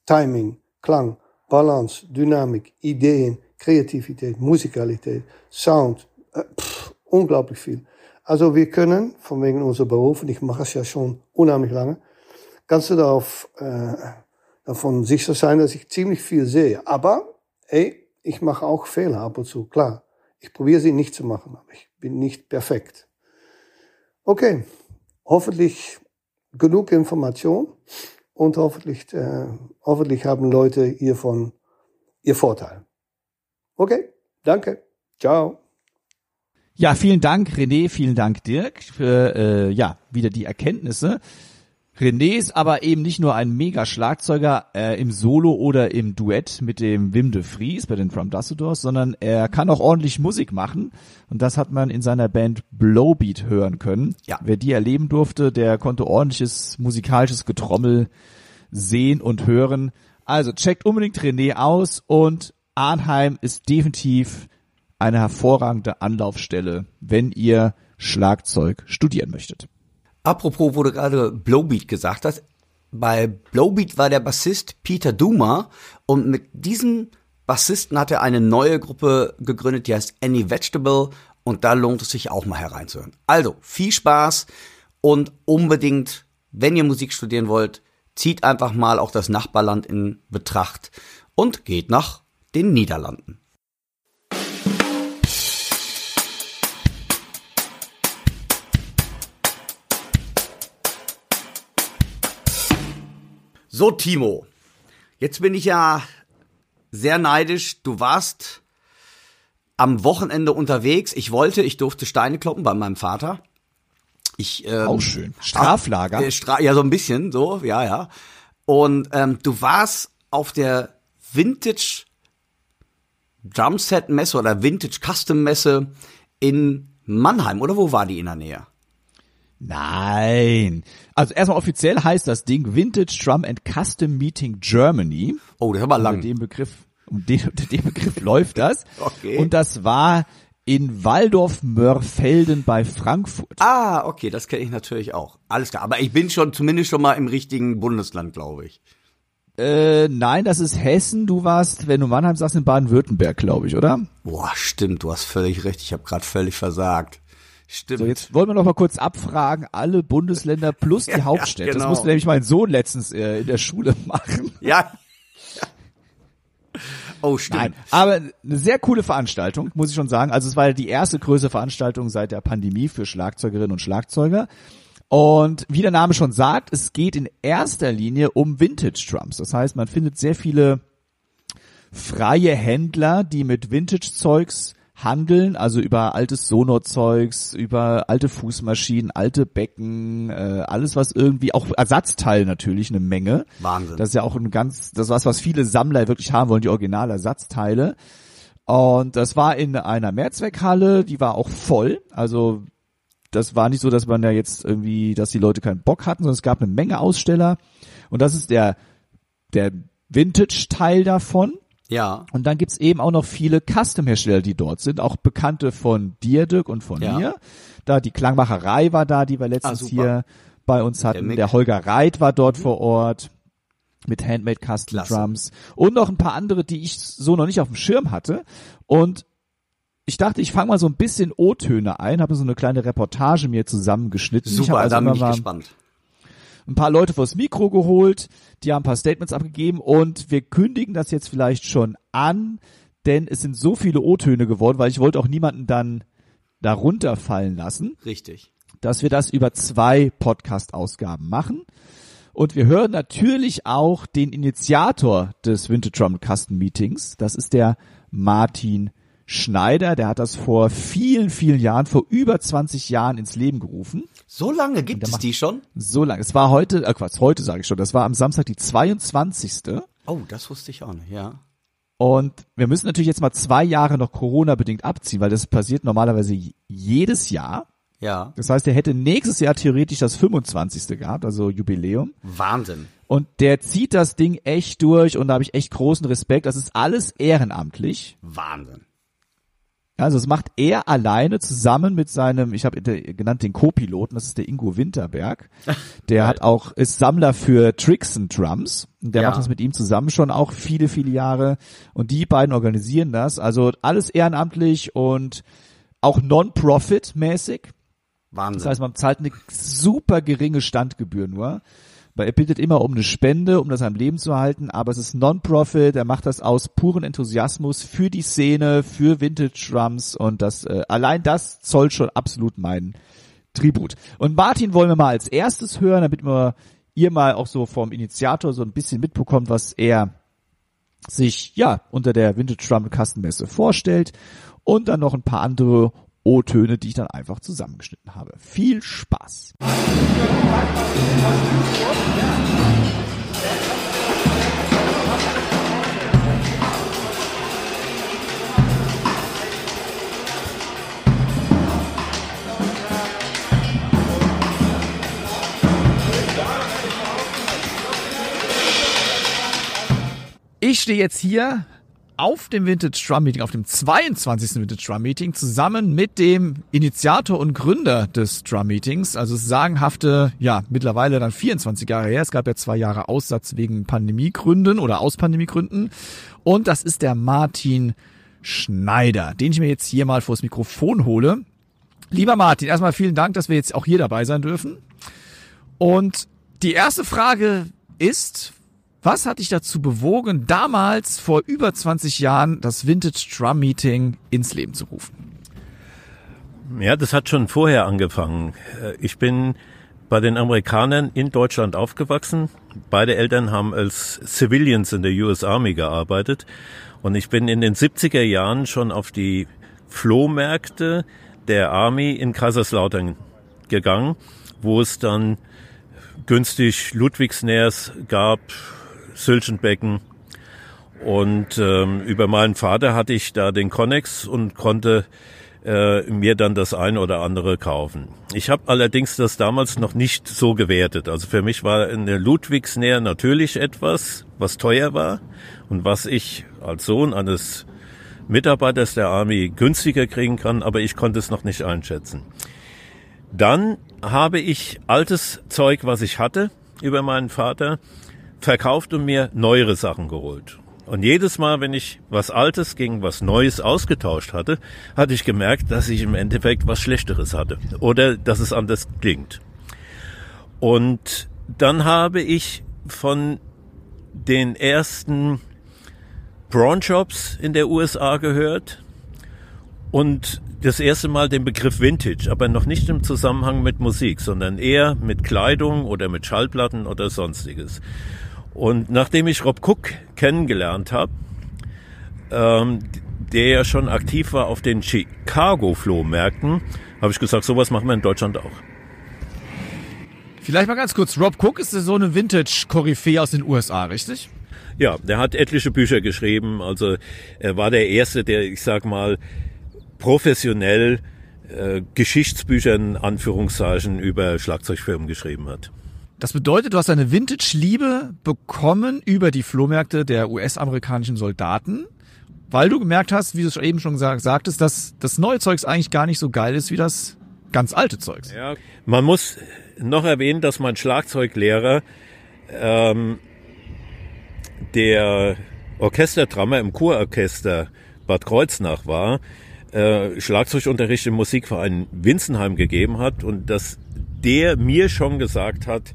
Timing, Klang, Balance, Dynamik, Ideen, Kreativität, Musikalität, Sound, äh, pff, unglaublich viel. Also wir können, von wegen unserer Beruf, und ich mache es ja schon unheimlich lange, kannst du darauf, äh, davon sicher sein, dass ich ziemlich viel sehe. Aber, ey, ich mache auch Fehler ab und zu, klar. Ich probiere sie nicht zu machen, aber ich bin nicht perfekt. Okay, hoffentlich genug Information und hoffentlich, äh, hoffentlich haben Leute hiervon ihr Vorteil. Okay, danke. Ciao. Ja, vielen Dank, René, vielen Dank, Dirk, für äh, ja wieder die Erkenntnisse. René ist aber eben nicht nur ein Mega-Schlagzeuger äh, im Solo oder im Duett mit dem Wim de Vries bei den From Dusseldorf, sondern er kann auch ordentlich Musik machen. Und das hat man in seiner Band Blowbeat hören können. Ja. Wer die erleben durfte, der konnte ordentliches musikalisches Getrommel sehen und hören. Also checkt unbedingt René aus und Arnheim ist definitiv eine hervorragende Anlaufstelle, wenn ihr Schlagzeug studieren möchtet. Apropos, du gerade Blowbeat gesagt hast, bei Blowbeat war der Bassist Peter Duma und mit diesem Bassisten hat er eine neue Gruppe gegründet, die heißt Any Vegetable und da lohnt es sich auch mal hereinzuhören. Also, viel Spaß und unbedingt, wenn ihr Musik studieren wollt, zieht einfach mal auch das Nachbarland in Betracht und geht nach den Niederlanden. So, Timo, jetzt bin ich ja sehr neidisch. Du warst am Wochenende unterwegs. Ich wollte, ich durfte Steine kloppen bei meinem Vater. Ich, ähm, Auch schön. Straflager? Äh, Stra ja, so ein bisschen, so, ja, ja. Und ähm, du warst auf der Vintage Drumset Messe oder Vintage Custom Messe in Mannheim oder wo war die in der Nähe? Nein. Also erstmal offiziell heißt das Ding Vintage Drum and Custom Meeting Germany. Oh, das ist aber lang. Unter dem Begriff, um den, unter dem Begriff läuft das. Okay. Und das war in Waldorf-Mörfelden bei Frankfurt. Ah, okay, das kenne ich natürlich auch. Alles klar. Aber ich bin schon zumindest schon mal im richtigen Bundesland, glaube ich. Äh, nein, das ist Hessen. Du warst, wenn du Mannheim sagst, in Baden-Württemberg, glaube ich, oder? Boah, stimmt, du hast völlig recht. Ich habe gerade völlig versagt. Stimmt. So, jetzt wollen wir noch mal kurz abfragen, alle Bundesländer plus die Ja, Hauptstädte. genau. Das musste nämlich mein Sohn letztens äh, in der Schule machen. Ja. Oh, stimmt. Nein, aber eine sehr coole Veranstaltung, muss ich schon sagen. Also es war ja die erste größere Veranstaltung seit der Pandemie für Schlagzeugerinnen und Schlagzeuger. Und wie der Name schon sagt, es geht in erster Linie um Vintage Drums. Das heißt, man findet sehr viele freie Händler, die mit Vintage-Zeugs handeln, also über altes Sonor-Zeugs, über alte Fußmaschinen, alte Becken, äh, alles was irgendwie, auch Ersatzteil natürlich eine Menge. Wahnsinn. Das ist ja auch ein ganz, das was, was viele Sammler wirklich haben wollen, die Originalersatzteile. Und das war in einer Mehrzweckhalle, die war auch voll. Also das war nicht so, dass man da jetzt irgendwie, dass die Leute keinen Bock hatten, sondern es gab eine Menge Aussteller. Und das ist der, der Vintage-Teil davon. Ja. Und dann gibt's eben auch noch viele Custom-Hersteller, die dort sind, auch Bekannte von dir, Dirk, und von Ja. mir. Da die Klangmacherei war da, die wir letztens Ah, hier bei uns hatten. Mick. Der, Holger Reit war dort vor Ort mit Handmade Custom Klasse. Drums und noch ein paar andere, die ich so noch nicht auf dem Schirm hatte. Und ich dachte, ich fange mal so ein bisschen O-Töne ein, habe so eine kleine Reportage mir zusammengeschnitten. ich Super, also da bin ich gespannt. Ein paar Leute vors Mikro geholt, die haben ein paar Statements abgegeben und wir kündigen das jetzt vielleicht schon an, denn es sind so viele O-Töne geworden, weil ich wollte auch niemanden dann da runterfallen lassen, Richtig. dass wir das über zwei Podcast-Ausgaben machen. Und wir hören natürlich auch den Initiator des Vintage Drum Custom Meetings. Das ist der Martin Schneider. Der hat das vor vielen, vielen Jahren, vor über 20 Jahren ins Leben gerufen. So lange gibt es die schon? So lange. Es war heute, äh Quatsch, heute sage ich schon, das war am Samstag die 22. Oh, das wusste ich auch nicht, ja. Und wir müssen natürlich jetzt mal zwei Jahre noch Corona-bedingt abziehen, weil das passiert normalerweise jedes Jahr. Ja. Das heißt, er hätte nächstes Jahr theoretisch das 25. gehabt, also Jubiläum. Wahnsinn. Und der zieht das Ding echt durch und da habe ich echt großen Respekt. Das ist alles ehrenamtlich. Wahnsinn. Also das macht er alleine zusammen mit seinem, ich habe genannt den Co-Piloten, das ist der Ingo Winterberg. Der hat auch, ist Sammler für Drums. Und Der Ja. macht das mit ihm zusammen schon auch viele, viele Jahre. Und die beiden organisieren das. Also alles ehrenamtlich und auch non-profit-mäßig. Wahnsinn. Das heißt, man zahlt eine super geringe Standgebühr nur. Weil er bittet immer um eine Spende, um das am Leben zu halten, aber es ist Non-Profit, er macht das aus puren Enthusiasmus für die Szene, für Vintage Drums und das äh, allein das zollt schon absolut meinen Tribut. Und Martin wollen wir mal als erstes hören, damit wir ihr mal auch so vom Initiator so ein bisschen mitbekommt, was er sich ja unter der Vintage Drum Kastenmesse vorstellt und dann noch ein paar andere O-Töne, die ich dann einfach zusammengeschnitten habe. Viel Spaß! Ich stehe jetzt hier auf dem Vintage Drum Meeting, auf dem 22. Vintage Drum Meeting, zusammen mit dem Initiator und Gründer des Drum Meetings. Also sagenhafte, ja, mittlerweile dann 24 Jahre her. Es gab ja zwei Jahre Aussatz wegen Pandemiegründen oder aus Pandemiegründen. Und das ist der Martin Schneider, den ich mir jetzt hier mal vors Mikrofon hole. Lieber Martin, erstmal vielen Dank, dass wir jetzt auch hier dabei sein dürfen. Und die erste Frage ist, was hat dich dazu bewogen, damals vor über 20 Jahren das Vintage Drum Meeting ins Leben zu rufen? Ja, das hat schon vorher angefangen. Äh, Ich bin bei den Amerikanern in Deutschland aufgewachsen. Beide Eltern haben als Civilians in der US Army gearbeitet. Und ich bin in den 70er Jahren schon auf die Flohmärkte der Army in Kaiserslautern gegangen, wo es dann günstig Ludwigsnährs gab, Sülchenbecken. Und ähm, über meinen Vater hatte ich da den Connex und konnte äh, mir dann das eine oder andere kaufen. Ich habe allerdings das damals noch nicht so gewertet. Also für mich war eine Ludwigsnäher natürlich etwas, was teuer war und was ich als Sohn eines Mitarbeiters der Army günstiger kriegen kann, aber ich konnte es noch nicht einschätzen. Dann habe ich altes Zeug, was ich hatte, über meinen Vater, verkauft und mir neuere Sachen geholt. Und jedes Mal, wenn ich was Altes gegen was Neues ausgetauscht hatte, hatte ich gemerkt, dass ich im Endeffekt was Schlechteres hatte oder dass es anders klingt. Und dann habe ich von den ersten Prawn Shops in der USA gehört und das erste Mal den Begriff Vintage, aber noch nicht im Zusammenhang mit Musik, sondern eher mit Kleidung oder mit Schallplatten oder sonstiges. Und nachdem ich Rob Cook kennengelernt habe, ähm, der ja schon aktiv war auf den Chicago-Flohmärkten, habe ich gesagt, sowas machen wir in Deutschland auch. Vielleicht mal ganz kurz, Rob Cook ist so eine Vintage-Koryphäe aus den USA, richtig? Ja, der hat etliche Bücher geschrieben. Also er war der Erste, der, ich sag mal, professionell äh, Geschichtsbücher in Anführungszeichen über Schlagzeugfirmen geschrieben hat. Das bedeutet, du hast eine Vintage-Liebe bekommen über die Flohmärkte der US-amerikanischen Soldaten, weil du gemerkt hast, wie du es eben schon gesagt, sagtest, dass das neue Zeugs eigentlich gar nicht so geil ist wie das ganz alte Zeugs. Ja, man muss noch erwähnen, dass mein Schlagzeuglehrer ähm, der Orchesterdrammer im Chororchester Bad Kreuznach war, äh, Schlagzeugunterricht im Musikverein Winzenheim gegeben hat und dass der mir schon gesagt hat,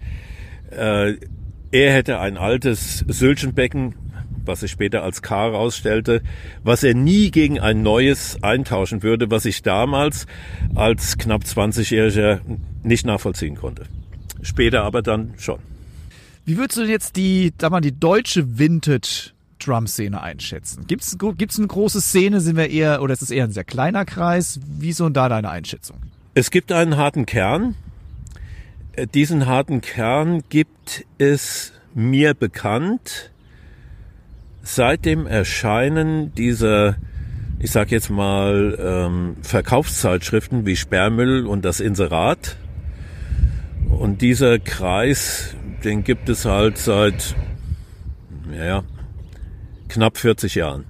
äh, er hätte ein altes Sylchenbecken, was sich später als K rausstellte, was er nie gegen ein neues eintauschen würde, was ich damals als knapp 20-Jähriger nicht nachvollziehen konnte. Später aber dann schon. Wie würdest du jetzt die, sag mal, die deutsche Vintage Drum-Szene einschätzen? Gibt's, gibt's eine große Szene? Sind wir eher, oder ist es eher ein sehr kleiner Kreis? Wie ist da deine Einschätzung? Es gibt einen harten Kern, diesen harten Kern gibt es mir bekannt seit dem Erscheinen dieser, ich sag jetzt mal, ähm, Verkaufszeitschriften wie Sperrmüll und das Inserat. Und dieser Kreis, den gibt es halt seit, ja, knapp 40 Jahren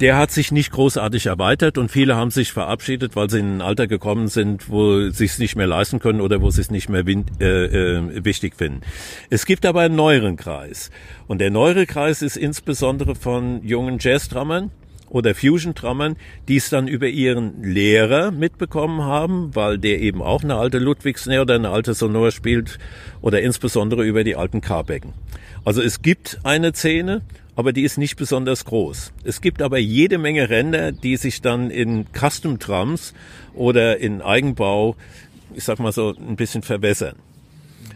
der hat sich nicht großartig erweitert und viele haben sich verabschiedet, weil sie in ein Alter gekommen sind, wo sie es nicht mehr leisten können oder wo sie es nicht mehr äh, äh, wichtig finden. Es gibt aber einen neueren Kreis. Und der neuere Kreis ist insbesondere von jungen Jazz-Drummern, oder Fusion-Drummern, die es dann über ihren Lehrer mitbekommen haben, weil der eben auch eine alte Ludwigsnare oder eine alte Sonor spielt oder insbesondere über die alten Carbecken. Also es gibt eine Szene aber die ist nicht besonders groß. Es gibt aber jede Menge Ränder, die sich dann in Custom Trams oder in Eigenbau, ich sag mal so, ein bisschen verwässern.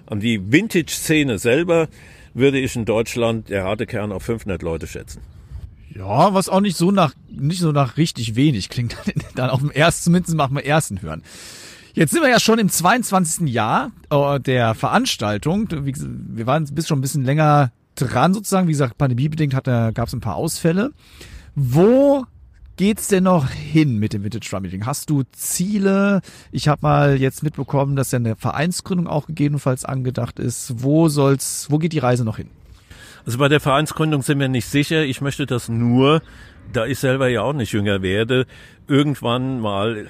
Und die Vintage-Szene selber würde ich in Deutschland, der harte Kern, auf 500 Leute schätzen. Ja, was auch nicht so nach, nicht so nach richtig wenig klingt. Dann auf dem ersten, zumindest machen wir ersten hören. Jetzt sind wir ja schon im 22. Jahr äh, der Veranstaltung. Wir waren bis schon ein bisschen länger dran sozusagen. Wie gesagt, pandemiebedingt gab es ein paar Ausfälle. Wo geht's denn noch hin mit dem Vintage Drum Meeting? Hast du Ziele? Ich habe mal jetzt mitbekommen, dass ja eine Vereinsgründung auch gegebenenfalls angedacht ist. Wo soll's, wo geht die Reise noch hin? Also bei der Vereinsgründung sind wir nicht sicher. Ich möchte das nur, da ich selber ja auch nicht jünger werde, irgendwann mal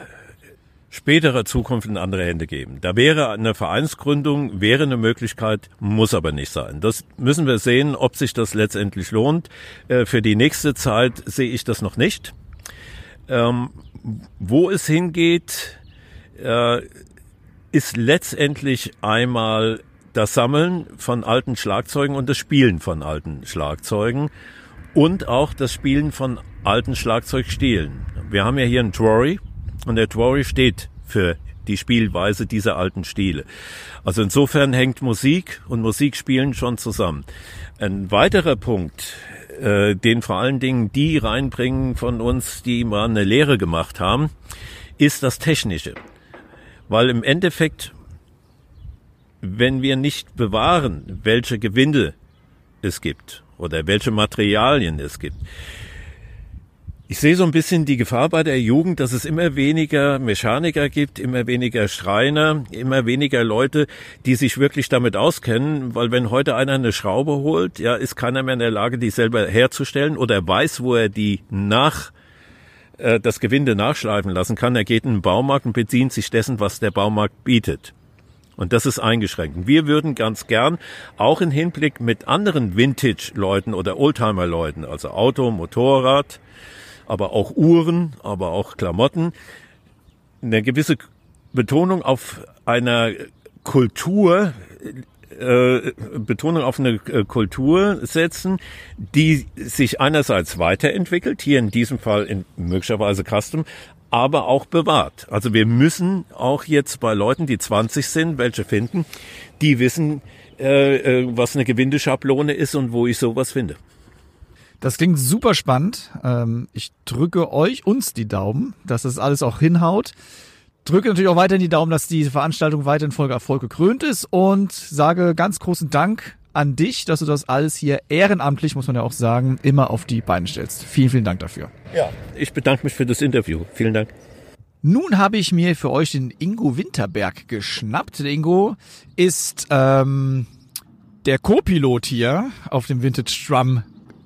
späterer Zukunft in andere Hände geben. Da wäre eine Vereinsgründung, wäre eine Möglichkeit, muss aber nicht sein. Das müssen wir sehen, ob sich das letztendlich lohnt. Äh, für die nächste Zeit sehe ich das noch nicht. Ähm, wo es hingeht, äh, ist letztendlich einmal das Sammeln von alten Schlagzeugen und das Spielen von alten Schlagzeugen und auch das Spielen von alten Schlagzeugstilen. Wir haben ja hier einen Trory, und der Dwory steht für die Spielweise dieser alten Stile. Also insofern hängt Musik und Musikspielen schon zusammen. Ein weiterer Punkt, äh, den vor allen Dingen die reinbringen von uns, die mal eine Lehre gemacht haben, ist das Technische. Weil im Endeffekt, wenn wir nicht bewahren, welche Gewinde es gibt oder welche Materialien es gibt. Ich sehe so ein bisschen die Gefahr bei der Jugend, dass es immer weniger Mechaniker gibt, immer weniger Schreiner, immer weniger Leute, die sich wirklich damit auskennen, weil wenn heute einer eine Schraube holt, ja, ist keiner mehr in der Lage, die selber herzustellen oder weiß, wo er die nach äh, das Gewinde nachschleifen lassen kann. Er geht in den Baumarkt und bedient sich dessen, was der Baumarkt bietet. Und das ist eingeschränkt. Wir würden ganz gern auch in Hinblick mit anderen Vintage-Leuten oder Oldtimer-Leuten, also Auto, Motorrad, aber auch Uhren, aber auch Klamotten, eine gewisse Betonung auf einer Kultur, äh, Betonung auf eine äh, Kultur setzen, die sich einerseits weiterentwickelt, hier in diesem Fall in möglicherweise Custom, aber auch bewahrt. Also wir müssen auch jetzt bei Leuten, die 20 sind, welche finden, die wissen, äh, äh, was eine Gewindeschablone ist und wo ich sowas finde. Das klingt super spannend. Ähm, ich drücke euch, uns die Daumen, dass das alles auch hinhaut. Drücke natürlich auch weiterhin die Daumen, dass diese Veranstaltung weiterhin Folge Erfolg gekrönt ist und sage ganz großen Dank an dich, dass du das alles hier ehrenamtlich, muss man ja auch sagen, immer auf die Beine stellst. Vielen, vielen Dank dafür. Ja, ich bedanke mich für das Interview. Vielen Dank. Nun habe ich mir für euch den Ingo Winterberg geschnappt. Der Ingo ist ähm, der Co-Pilot hier auf dem Vintage Drum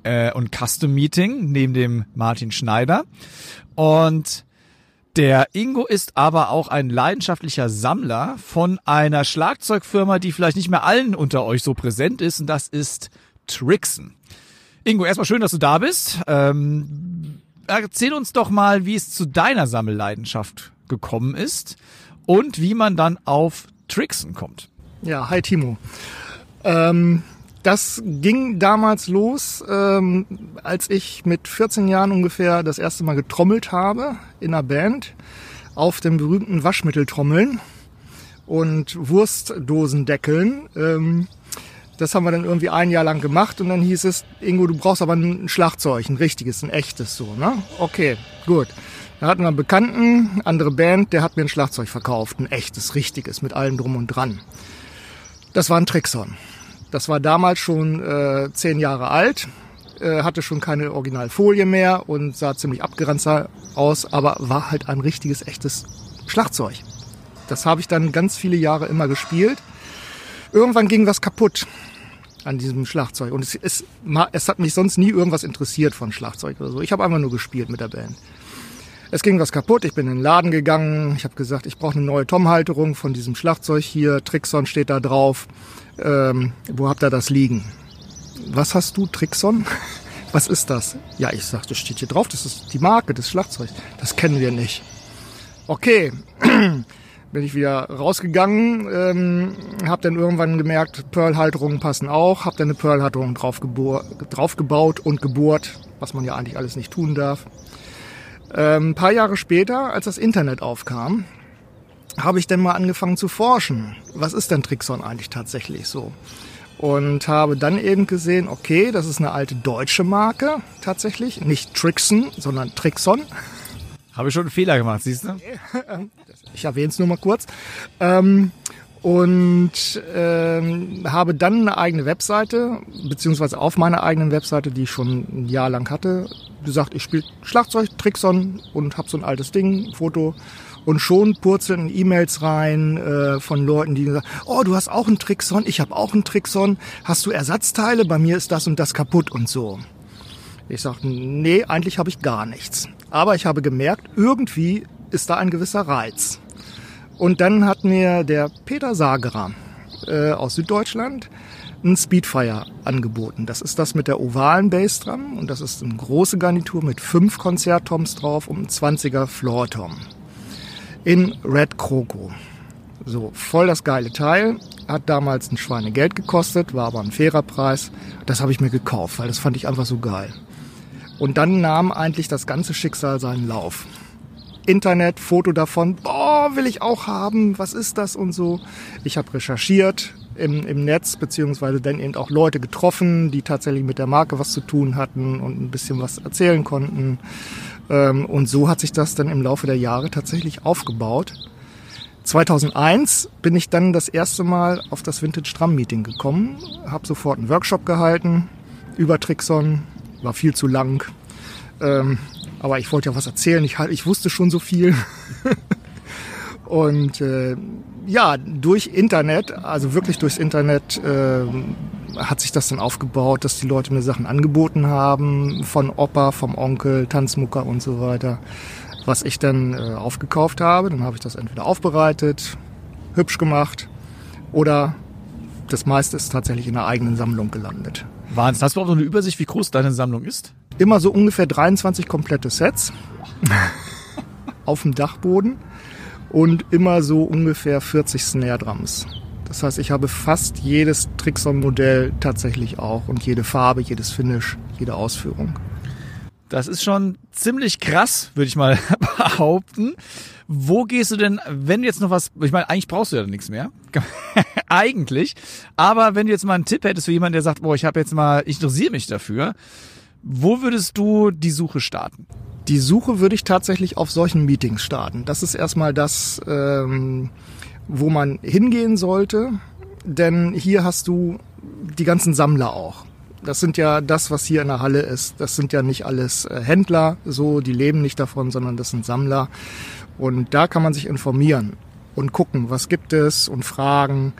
äh, und Custom Meeting neben dem Martin Schneider. Und der Ingo ist aber auch ein leidenschaftlicher Sammler von einer Schlagzeugfirma, die vielleicht nicht mehr allen unter euch so präsent ist, und das ist Trixen. Ingo, erstmal schön, dass du da bist. Ähm, erzähl uns doch mal, wie es zu deiner Sammelleidenschaft gekommen ist und wie man dann auf Trixen kommt. Ja, hi Timo. Ähm, das ging damals los, ähm, als ich mit 14 Jahren ungefähr das erste Mal getrommelt habe in einer Band auf dem berühmten Waschmitteltrommeln und Wurstdosendeckeln. Ähm, das haben wir dann irgendwie ein Jahr lang gemacht und dann hieß es, Ingo, du brauchst aber ein Schlagzeug, ein richtiges, ein echtes so, ne? Okay, gut. Da hatten wir einen Bekannten, andere Band, der hat mir ein Schlagzeug verkauft, ein echtes, richtiges, mit allem drum und dran. Das war ein Trixon. Das war damals schon äh, zehn Jahre alt, äh, hatte schon keine Originalfolie mehr und sah ziemlich abgeranzt aus, aber war halt ein richtiges, echtes Schlagzeug. Das habe ich dann ganz viele Jahre immer gespielt. Irgendwann ging was kaputt an diesem Schlagzeug und es, es, es hat mich sonst nie irgendwas interessiert von Schlagzeug oder so. Ich habe einfach nur gespielt mit der Band. Es ging was kaputt, ich bin in den Laden gegangen, ich habe gesagt, ich brauche eine neue Tom-Halterung von diesem Schlagzeug hier, Trixon steht da drauf ähm, wo habt ihr das liegen? Was hast du, Trixon? Was ist das? Ja, ich sagte, steht hier drauf, das ist die Marke des Schlagzeugs. Das kennen wir nicht. Okay, bin ich wieder rausgegangen, ähm, habe dann irgendwann gemerkt, Pearl-Halterungen passen auch, habe dann eine Pearl-Halterung drauf, draufgebaut und gebohrt, was man ja eigentlich alles nicht tun darf. Ähm, ein paar Jahre später, als das Internet aufkam, habe ich dann mal angefangen zu forschen. Was ist denn Trixon eigentlich tatsächlich so? Und habe dann eben gesehen, okay, das ist eine alte deutsche Marke tatsächlich. Nicht Trixon, sondern Trixon. Habe ich schon einen Fehler gemacht, siehst du? Ich erwähne es nur mal kurz. Ähm, und ähm, habe dann eine eigene Webseite, beziehungsweise auf meiner eigenen Webseite, die ich schon ein Jahr lang hatte, gesagt, ich spiele Schlagzeug, Trixon und habe so ein altes Ding, Foto und schon purzeln E-Mails rein äh, von Leuten, die sagen, oh, du hast auch einen Trixon, ich habe auch einen Trixon, hast du Ersatzteile? Bei mir ist das und das kaputt und so. Ich sagte, nee, eigentlich habe ich gar nichts. Aber ich habe gemerkt, irgendwie ist da ein gewisser Reiz. Und dann hat mir der Peter Sagerer äh, aus Süddeutschland ein Speedfire angeboten. Das ist das mit der ovalen Bassdrum und das ist eine große Garnitur mit fünf Konzerttoms drauf und ein 20er Floor-Tom in Red Croco. So, voll das geile Teil. Hat damals ein Schweinegeld gekostet, war aber ein fairer Preis. Das habe ich mir gekauft, weil das fand ich einfach so geil. Und dann nahm eigentlich das ganze Schicksal seinen Lauf. Internet, Foto davon, boah, will ich auch haben, was ist das und so. Ich habe recherchiert im, im Netz, beziehungsweise dann eben auch Leute getroffen, die tatsächlich mit der Marke was zu tun hatten und ein bisschen was erzählen konnten. Ähm, und so hat sich das dann im Laufe der Jahre tatsächlich aufgebaut. 2001 bin ich dann das erste Mal auf das Vintage Drum Meeting gekommen, habe sofort einen Workshop gehalten über Trixon, war viel zu lang. Ähm, aber ich wollte ja was erzählen, ich, ich wusste schon so viel. Und äh, ja, durch Internet, also wirklich durchs Internet, äh, hat sich das dann aufgebaut, dass die Leute mir Sachen angeboten haben, von Opa, vom Onkel, Tanzmucker und so weiter, was ich dann äh, aufgekauft habe. Dann habe ich das entweder aufbereitet, hübsch gemacht oder das meiste ist tatsächlich in der eigenen Sammlung gelandet. Wahnsinn. Hast du auch noch eine Übersicht, wie groß deine Sammlung ist? Immer so ungefähr 23 komplette Sets auf dem Dachboden und immer so ungefähr 40 Snare Drums. Das heißt, ich habe fast jedes Trixon-Modell tatsächlich auch und jede Farbe, jedes Finish, jede Ausführung. Das ist schon ziemlich krass, würde ich mal behaupten. Wo gehst du denn, wenn du jetzt noch was, ich meine, eigentlich brauchst du ja nichts mehr. eigentlich. Aber wenn du jetzt mal einen Tipp hättest für jemanden, der sagt, boah, ich habe jetzt mal, ich interessiere mich dafür, wo würdest du die Suche starten? Die Suche würde ich tatsächlich auf solchen Meetings starten. Das ist erstmal das, ähm, wo man hingehen sollte. Denn hier hast du die ganzen Sammler auch. Das sind ja das, was hier in der Halle ist. Das sind ja nicht alles äh, Händler, so, die leben nicht davon, sondern das sind Sammler. Und da kann man sich informieren und gucken, was gibt es und fragen.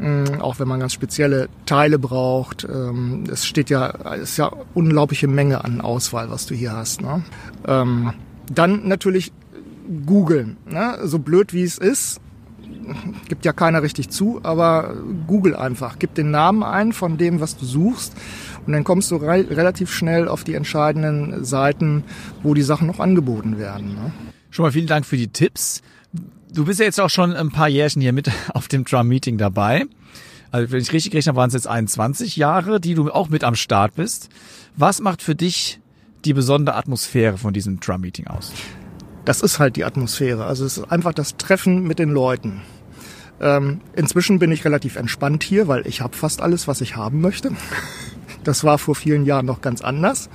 Mm, auch wenn man ganz spezielle Teile braucht. Ähm, es steht ja, es ist ja unglaubliche Menge an Auswahl, was du hier hast. Ne? Ähm, dann natürlich googeln. Ne? So blöd wie es ist, gibt ja keiner richtig zu, aber google einfach. Gib den Namen ein von dem, was du suchst und dann kommst du re relativ schnell auf die entscheidenden Seiten, wo die Sachen noch angeboten werden. Ne? Schon mal vielen Dank für die Tipps. Du bist ja jetzt auch schon ein paar Jährchen hier mit auf dem Drum Meeting dabei. Also wenn ich richtig gerechnet habe, waren es jetzt 21 Jahre, die du auch mit am Start bist. Was macht für dich die besondere Atmosphäre von diesem Drum Meeting aus? Das ist halt die Atmosphäre. Also es ist einfach das Treffen mit den Leuten. Ähm, inzwischen bin ich relativ entspannt hier, weil ich habe fast alles, was ich haben möchte. Das war vor vielen Jahren noch ganz anders.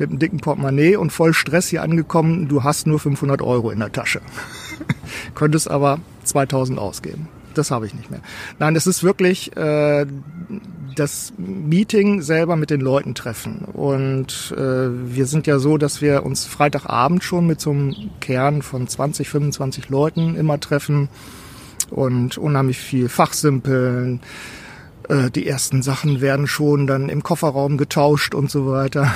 Mit einem dicken Portemonnaie und voll Stress hier angekommen. Du hast nur 500 Euro in der Tasche. Könntest aber 2000 ausgeben. Das habe ich nicht mehr. Nein, es ist wirklich äh, das Meeting selber mit den Leuten treffen. Und äh, wir sind ja so, dass wir uns Freitagabend schon mit so einem Kern von 20, 25 Leuten immer treffen und unheimlich viel fachsimpeln. Äh, die ersten Sachen werden schon dann im Kofferraum getauscht und so weiter.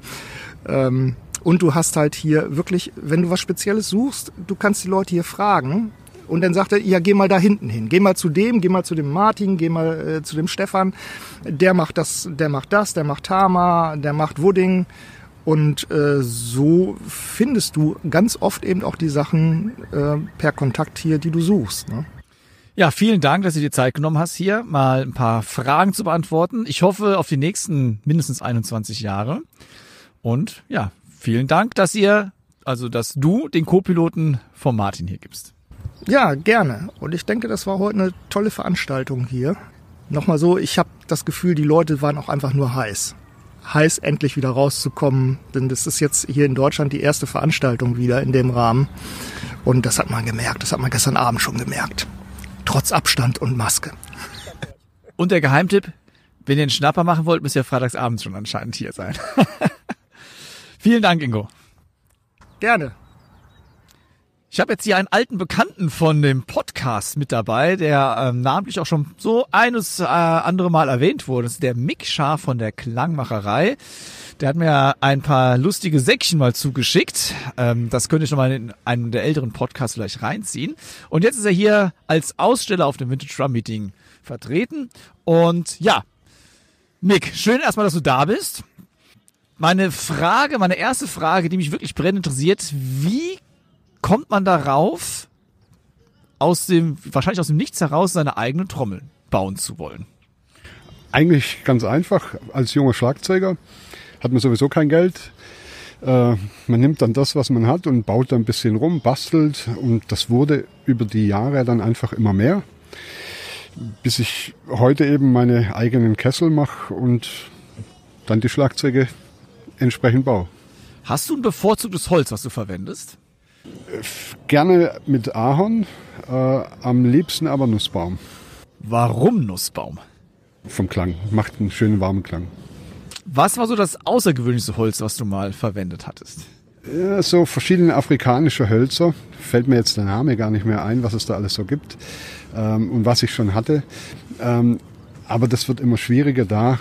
ähm, und du hast halt hier wirklich, wenn du was Spezielles suchst, du kannst die Leute hier fragen. Und dann sagt er, ja, geh mal da hinten hin. Geh mal zu dem, geh mal zu dem Martin, geh mal äh, zu dem Stefan. Der macht das, der macht das, der macht Tama, der macht Wooding. Und äh, so findest du ganz oft eben auch die Sachen äh, per Kontakt hier, die du suchst. Ne? Ja, vielen Dank, dass du dir Zeit genommen hast, hier mal ein paar Fragen zu beantworten. Ich hoffe auf die nächsten mindestens 21 Jahre. Und ja, vielen Dank, dass ihr, also dass du den Co-Piloten von Martin hier gibst. Ja, gerne. Und ich denke, das war heute eine tolle Veranstaltung hier. Nochmal so, ich habe das Gefühl, die Leute waren auch einfach nur heiß heiß, endlich wieder rauszukommen. Denn das ist jetzt hier in Deutschland die erste Veranstaltung wieder in dem Rahmen. Und das hat man gemerkt. Das hat man gestern Abend schon gemerkt. Trotz Abstand und Maske. Und der Geheimtipp, wenn ihr einen Schnapper machen wollt, müsst ihr freitagsabends schon anscheinend hier sein. Vielen Dank, Ingo. Gerne. Ich habe jetzt hier einen alten Bekannten von dem Podcast mit dabei, der ähm, namentlich auch schon so eines äh, andere Mal erwähnt wurde. Das ist der Mick Schar von der Klangmacherei. Der hat mir ein paar lustige Säckchen mal zugeschickt. Ähm, das könnte ich nochmal in einen der älteren Podcasts vielleicht reinziehen. Und jetzt ist er hier als Aussteller auf dem Vintage Drum Meeting vertreten. Und ja, Mick, schön erstmal, dass du da bist. Meine Frage, meine erste Frage, die mich wirklich brennend interessiert, wie kommt man darauf, aus dem, wahrscheinlich aus dem Nichts heraus seine eigenen Trommeln bauen zu wollen? Eigentlich ganz einfach. Als junger Schlagzeuger hat man sowieso kein Geld. Äh, man nimmt dann das, was man hat und baut da ein bisschen rum, bastelt und das wurde über die Jahre dann einfach immer mehr, bis ich heute eben meine eigenen Kessel mache und dann die Schlagzeuge entsprechend baue. Hast du ein bevorzugtes Holz, was du verwendest? Gerne mit Ahorn, äh, am liebsten aber Nussbaum. Warum Nussbaum? Vom Klang. Macht einen schönen warmen Klang. Was war so das außergewöhnlichste Holz, was du mal verwendet hattest? Ja, so verschiedene afrikanische Hölzer. Fällt mir jetzt der Name gar nicht mehr ein, was es da alles so gibt ähm, und was ich schon hatte. Ähm, aber das wird immer schwieriger, da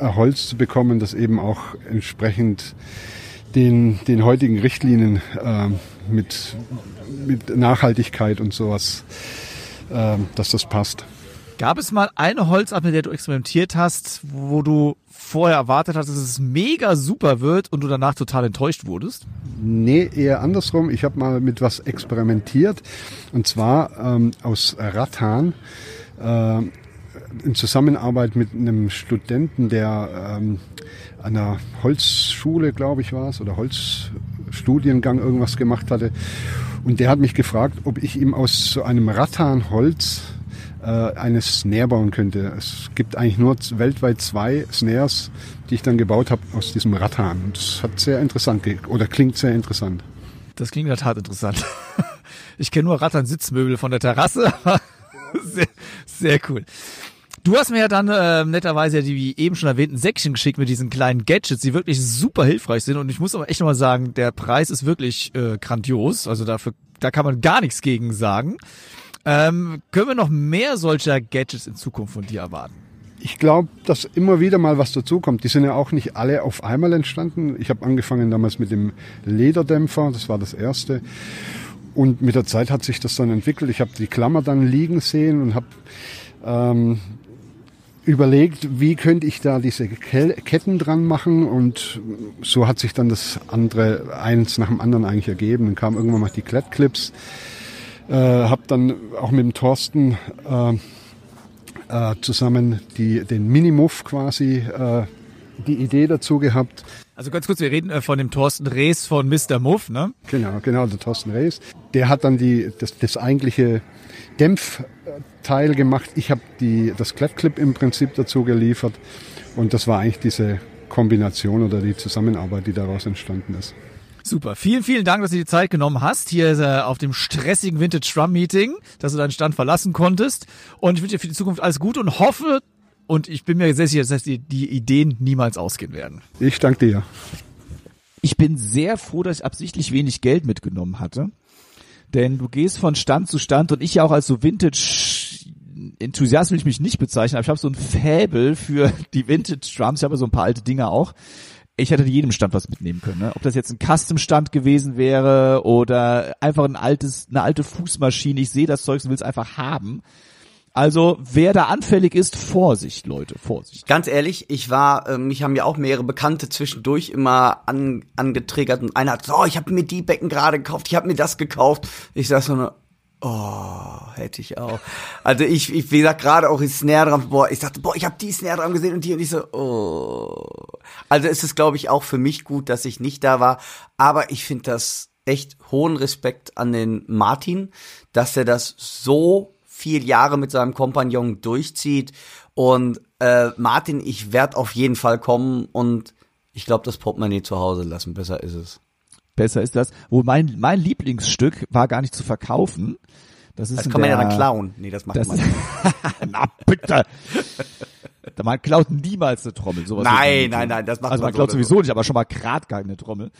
Holz zu bekommen, das eben auch entsprechend den, den heutigen Richtlinien äh, mit, mit Nachhaltigkeit und sowas, äh, dass das passt. Gab es mal eine Holzart, mit der du experimentiert hast, wo du vorher erwartet hast, dass es mega super wird und du danach total enttäuscht wurdest? Nee, eher andersrum. Ich habe mal mit was experimentiert und zwar ähm, aus Rattan. Äh, in Zusammenarbeit mit einem Studenten, der ähm, an einer Holzschule, glaube ich, war es, oder Holzstudiengang irgendwas gemacht hatte. Und der hat mich gefragt, ob ich ihm aus so einem Rattanholz äh, eine Snare bauen könnte. Es gibt eigentlich nur weltweit zwei Snares, die ich dann gebaut habe aus diesem Rattan. Und das hat sehr interessant oder klingt sehr interessant. Das klingt in der Tat interessant. Ich kenne nur Rattan-Sitzmöbel von der Terrasse. sehr, sehr cool. Du hast mir ja dann äh, netterweise ja die eben schon erwähnten Säckchen geschickt mit diesen kleinen Gadgets, die wirklich super hilfreich sind. Und ich muss aber echt nochmal sagen, der Preis ist wirklich äh, grandios. Also dafür, da kann man gar nichts gegen sagen. Ähm, können wir noch mehr solcher Gadgets in Zukunft von dir erwarten? Ich glaube, dass immer wieder mal was dazukommt. Die sind ja auch nicht alle auf einmal entstanden. Ich habe angefangen damals mit dem Lederdämpfer, das war das erste. Und mit der Zeit hat sich das dann entwickelt. Ich habe die Klammer dann liegen sehen und habe ähm, überlegt, wie könnte ich da diese Ketten dran machen und so hat sich dann das andere eins nach dem anderen eigentlich ergeben. Dann kamen irgendwann mal die Klettclips, äh, habe dann auch mit dem Thorsten äh, äh, zusammen die, den Minimuff quasi äh, die Idee dazu gehabt. Also ganz kurz, wir reden äh, von dem Thorsten Rees von Mr. Muff, ne? Genau, genau, der Thorsten Rees. Der hat dann die, das, das eigentliche Dämpfteil gemacht. Ich habe die das Klettclip im Prinzip dazu geliefert und das war eigentlich diese Kombination oder die Zusammenarbeit, die daraus entstanden ist. Super. Vielen, vielen Dank, dass du die Zeit genommen hast, hier äh, auf dem stressigen Vintage Drum Meeting, dass du deinen Stand verlassen konntest. Und ich wünsche dir für die Zukunft alles Gute und hoffe, und ich bin mir sehr sicher, dass die, die Ideen niemals ausgehen werden. Ich danke dir. Ich bin sehr froh, dass ich absichtlich wenig Geld mitgenommen hatte. Denn du gehst von Stand zu Stand und ich ja auch als so Vintage Enthusiast will ich mich nicht bezeichnen, aber ich habe so ein Fäbel für die Vintage Drums. Ich habe so ein paar alte Dinge auch. Ich hätte jedem Stand was mitnehmen können. Ne? Ob das jetzt ein Custom-Stand gewesen wäre oder einfach ein altes, eine alte Fußmaschine. Ich sehe das Zeug und will es einfach haben. Also wer da anfällig ist, Vorsicht, Leute, Vorsicht. Ganz ehrlich, ich war, äh, mich haben ja auch mehrere Bekannte zwischendurch immer an, angetriggert und einer hat so, oh, ich habe mir die Becken gerade gekauft, ich habe mir das gekauft. Ich sag so eine, oh, hätte ich auch. Also ich, ich wie gesagt, gerade auch die Snare Drum, boah, ich dachte, boah, ich habe die Snare Drum gesehen und die und ich so, oh. Also ist es, glaube ich, auch für mich gut, dass ich nicht da war. Aber ich finde das echt hohen Respekt an den Martin, dass er das so viel Jahre mit seinem Kompagnon durchzieht. Und äh, Martin, ich werde auf jeden Fall kommen und ich glaube, das Portemonnaie zu Hause lassen. Besser ist es. Besser ist das. Wo mein, mein Lieblingsstück war gar nicht zu verkaufen. Das, ist das kann man ja dann klauen. Nee, das macht das, man. Na bitte. Man klaut niemals eine Trommel. Sowas nein, nein, nein, das macht also man, man klaut so sowieso nicht, aber schon mal grad keine Trommel.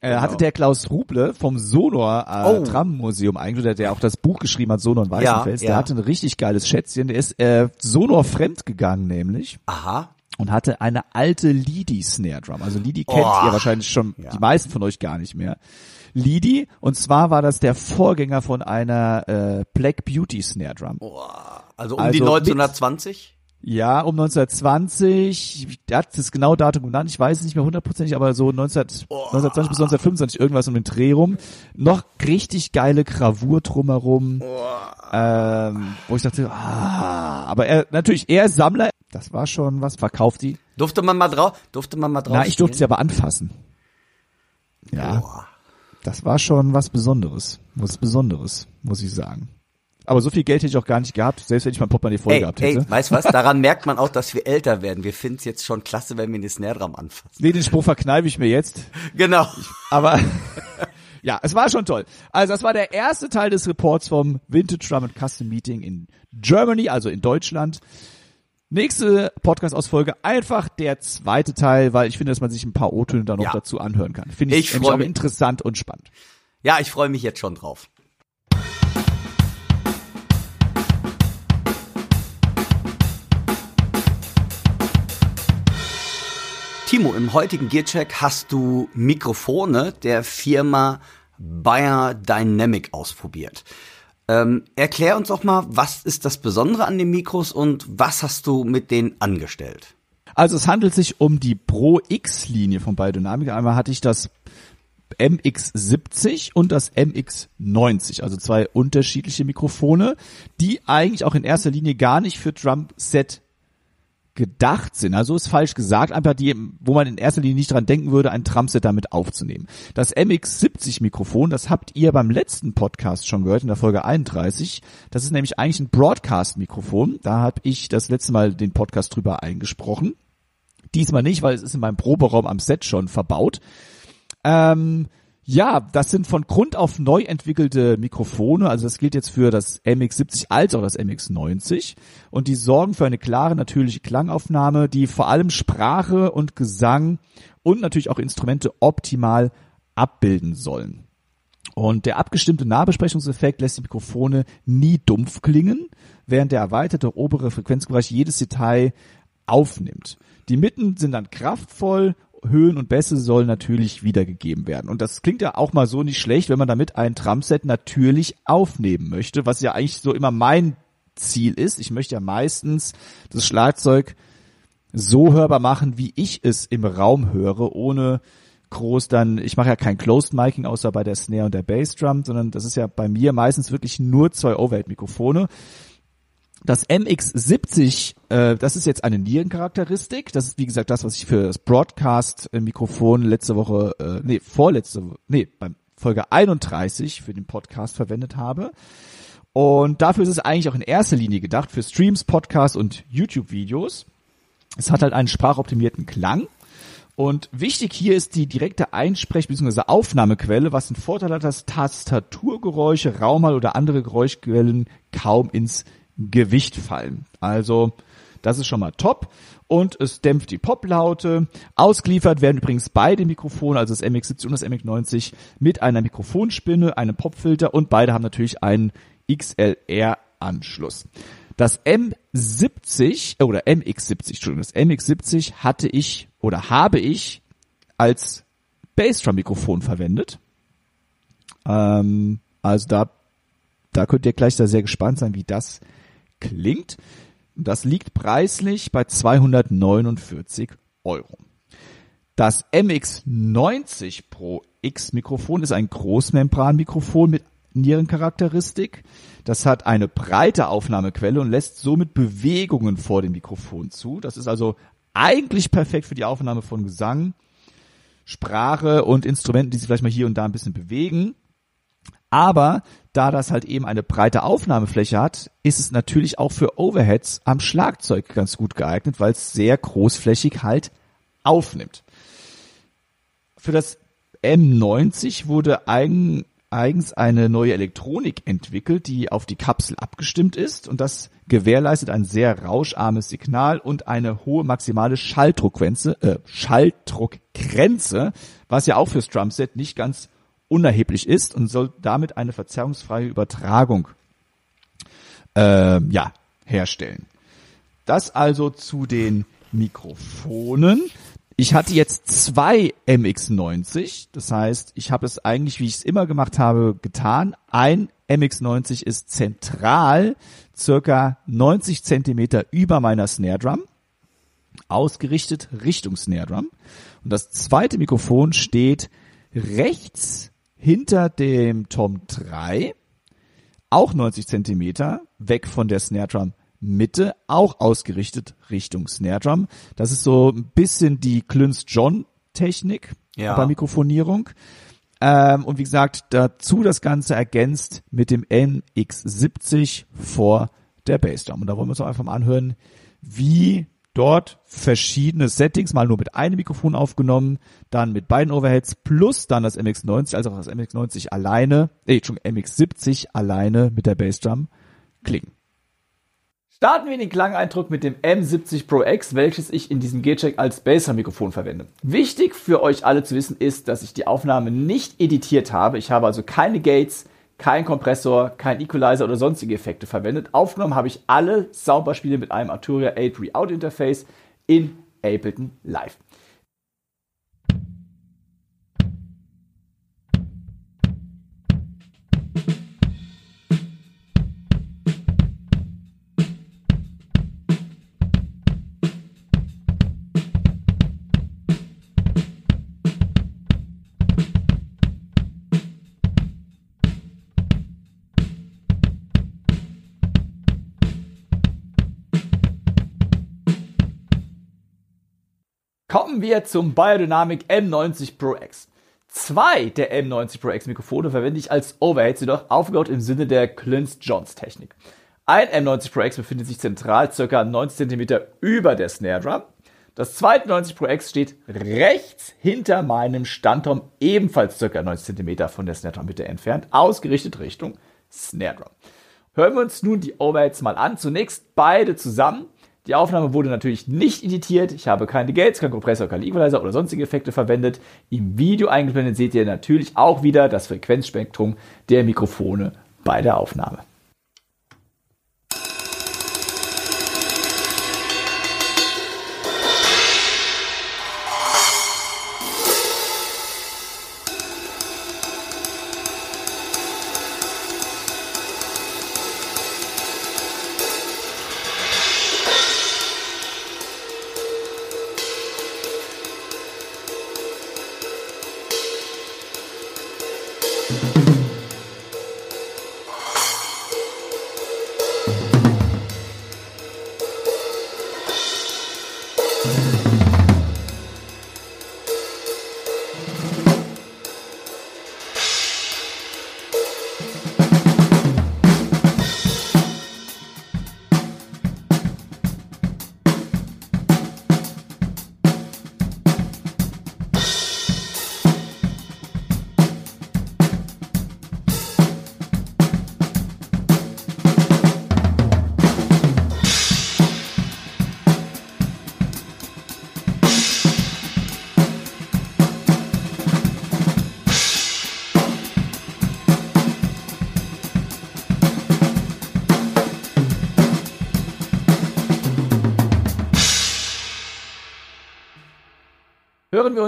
Äh, Genau. hatte der Klaus Ruble vom Sonor äh, Oh. Tram Museum eigentlich, der, der auch das Buch geschrieben hat, Sonor in Weißenfels, Ja, der ja. hatte ein richtig geiles Schätzchen. Der ist äh, Sonor fremd gegangen nämlich Aha. und hatte eine alte Lidi Snare Drum. Also Lidi kennt Oh. ihr wahrscheinlich schon, Ja. die meisten von euch gar nicht mehr. Lidi, und zwar war das der Vorgänger von einer äh, Black Beauty Snare Drum. Also um Also die mit- 1920? Ja, um 1920, der hat das genaue Datum genannt, ich weiß es nicht mehr hundertprozentig, aber so 19, 1920 bis 1925 irgendwas um den Dreh rum. Noch richtig geile Gravur drumherum. Ähm, wo ich dachte, ah, aber er, natürlich, er ist Sammler, das war schon was, verkauft die. Durfte man mal drauf? Durfte man mal drauf? Na, ich durfte sie aber anfassen. Ja, das war schon was Besonderes, was Besonderes, muss ich sagen. Aber so viel Geld hätte ich auch gar nicht gehabt, selbst wenn ich mein Portemonnaie voll Ey, gehabt hätte. ey, weißt du was? Daran merkt man auch, dass wir älter werden. Wir finden es jetzt schon klasse, wenn wir eine Snare Drum anfassen. Nee, den Spruch verkneife ich mir jetzt. Genau. Aber ja, es war schon toll. Also das war der erste Teil des Reports vom Vintage Drum and Custom Meeting in Germany, also in Deutschland. Nächste Podcast-Ausfolge einfach der zweite Teil, weil ich finde, dass man sich ein paar O-Töne da noch Ja. dazu anhören kann. Finde ich, Ich auch interessant und spannend. Ja, ich freue mich jetzt schon drauf. Timo, im heutigen Gearcheck hast du Mikrofone der Firma Bayer Dynamic ausprobiert. Ähm, erklär uns doch mal, was ist das Besondere an den Mikros und was hast du mit denen angestellt? Also es handelt sich um die Pro X-Linie von Biodynamic. Einmal hatte ich das MX70 und das MX90, also zwei unterschiedliche Mikrofone, die eigentlich auch in erster Linie gar nicht für Drumset gedacht sind. Also ist falsch gesagt, einfach die, wo man in erster Linie nicht dran denken würde, ein Drumset damit aufzunehmen. Das MX70 Mikrofon, das habt ihr beim letzten Podcast schon gehört, in der Folge 31. Das ist nämlich eigentlich ein Broadcast-Mikrofon. Da habe ich das letzte Mal den Podcast drüber eingesprochen. Diesmal nicht, weil es ist in meinem Proberaum am Set schon verbaut. Ähm, ja, das sind von Grund auf neu entwickelte Mikrofone. Also das gilt jetzt für das MX70 als auch das MX90. Und die sorgen für eine klare, natürliche Klangaufnahme, die vor allem Sprache und Gesang und natürlich auch Instrumente optimal abbilden sollen. Und der abgestimmte Nahbesprechungseffekt lässt die Mikrofone nie dumpf klingen, während der erweiterte obere Frequenzbereich jedes Detail aufnimmt. Die Mitten sind dann kraftvoll, Höhen und Bässe sollen natürlich wiedergegeben werden. Und das klingt ja auch mal so nicht schlecht, wenn man damit ein Drumset natürlich aufnehmen möchte, was ja eigentlich so immer mein Ziel ist. Ich möchte ja meistens das Schlagzeug so hörbar machen, wie ich es im Raum höre, ohne groß dann, ich mache ja kein Closed Miking außer bei der Snare und der Bassdrum, sondern das ist ja bei mir meistens wirklich nur zwei Overhead-Mikrofone. Das MX70, äh, das ist jetzt eine Nierencharakteristik. Das ist wie gesagt das, was ich für das Broadcast-Mikrofon letzte Woche, äh, nee, vorletzte, nee, beim Folge 31 für den Podcast verwendet habe. Und dafür ist es eigentlich auch in erster Linie gedacht für Streams, Podcasts und YouTube-Videos. Es hat halt einen sprachoptimierten Klang. Und wichtig hier ist die direkte Einsprech- bzw. Aufnahmequelle, was den Vorteil hat, dass Tastaturgeräusche, Raumhall oder andere Geräuschquellen kaum ins Gewicht fallen. Also das ist schon mal top. Und es dämpft die Poplaute. Ausgeliefert werden übrigens beide Mikrofone, also das MX70 und das MX90, mit einer Mikrofonspinne, einem Popfilter und beide haben natürlich einen XLR-Anschluss. Das M70 oder MX70, Entschuldigung, das MX70 hatte ich oder habe ich als Bassdrum-Mikrofon verwendet. Ähm, also da, da könnt ihr gleich da sehr gespannt sein, wie das klingt. Das liegt preislich bei 249 Euro. Das MX90 Pro X Mikrofon ist ein Großmembranmikrofon mit Nierencharakteristik. Das hat eine breite Aufnahmequelle und lässt somit Bewegungen vor dem Mikrofon zu. Das ist also eigentlich perfekt für die Aufnahme von Gesang, Sprache und Instrumenten, die sich vielleicht mal hier und da ein bisschen bewegen. Aber da das halt eben eine breite Aufnahmefläche hat, ist es natürlich auch für Overheads am Schlagzeug ganz gut geeignet, weil es sehr großflächig halt aufnimmt. Für das M90 wurde eigen, eigens eine neue Elektronik entwickelt, die auf die Kapsel abgestimmt ist und das gewährleistet ein sehr rauscharmes Signal und eine hohe maximale Schalldruckgrenze, äh, Schalldruckgrenze, was ja auch fürs Drumset nicht ganz unerheblich ist und soll damit eine verzerrungsfreie Übertragung äh, ja, herstellen. Das also zu den Mikrofonen. Ich hatte jetzt zwei MX90, das heißt, ich habe es eigentlich, wie ich es immer gemacht habe, getan. Ein MX90 ist zentral circa 90 Zentimeter über meiner Snare Drum, ausgerichtet Richtung Snare Drum. Und das zweite Mikrofon steht rechts hinter dem Tom 3, auch 90 Zentimeter, weg von der Snare Drum Mitte, auch ausgerichtet Richtung Snare Drum. Das ist so ein bisschen die Cluns John Technik Ja. bei Mikrofonierung. Ähm, und wie gesagt, dazu das Ganze ergänzt mit dem NX70 vor der Bassdrum. Und da wollen wir uns auch einfach mal anhören, wie dort verschiedene Settings, mal nur mit einem Mikrofon aufgenommen, dann mit beiden Overheads plus dann das MX90, also auch das MX90 alleine, äh, Entschuldigung, MX70 alleine mit der Bassdrum klingen. Starten wir den Klangeindruck mit dem M70 Pro X, welches ich in diesem G-Check als Baser-Mikrofon verwende. Wichtig für euch alle zu wissen ist, dass ich die Aufnahme nicht editiert habe. Ich habe also keine Gates, kein Kompressor, kein Equalizer oder sonstige Effekte verwendet. Aufgenommen habe ich alle Soundbeispiele mit einem Arturia 8 Re-Out Interface in Ableton Live. Kommen wir zum Biodynamic M90 Pro X. Zwei der M90 Pro X Mikrofone verwende ich als Overheads, jedoch aufgebaut im Sinne der Clint-Jones-Technik. Ein M90 Pro X befindet sich zentral ca. 90 cm über der Snare Drum. Das zweite 90 Pro X steht rechts hinter meinem Standturm, ebenfalls ca. 90 cm von der Snare Drum Mitte entfernt, ausgerichtet Richtung Snare Drum. Hören wir uns nun die Overheads mal an. Zunächst beide zusammen. Die Aufnahme wurde natürlich nicht editiert. Ich habe keine Gates, keinen Kompressor, keinen Equalizer oder sonstige Effekte verwendet. Im Video eingeblendet seht ihr natürlich auch wieder das Frequenzspektrum der Mikrofone bei der Aufnahme.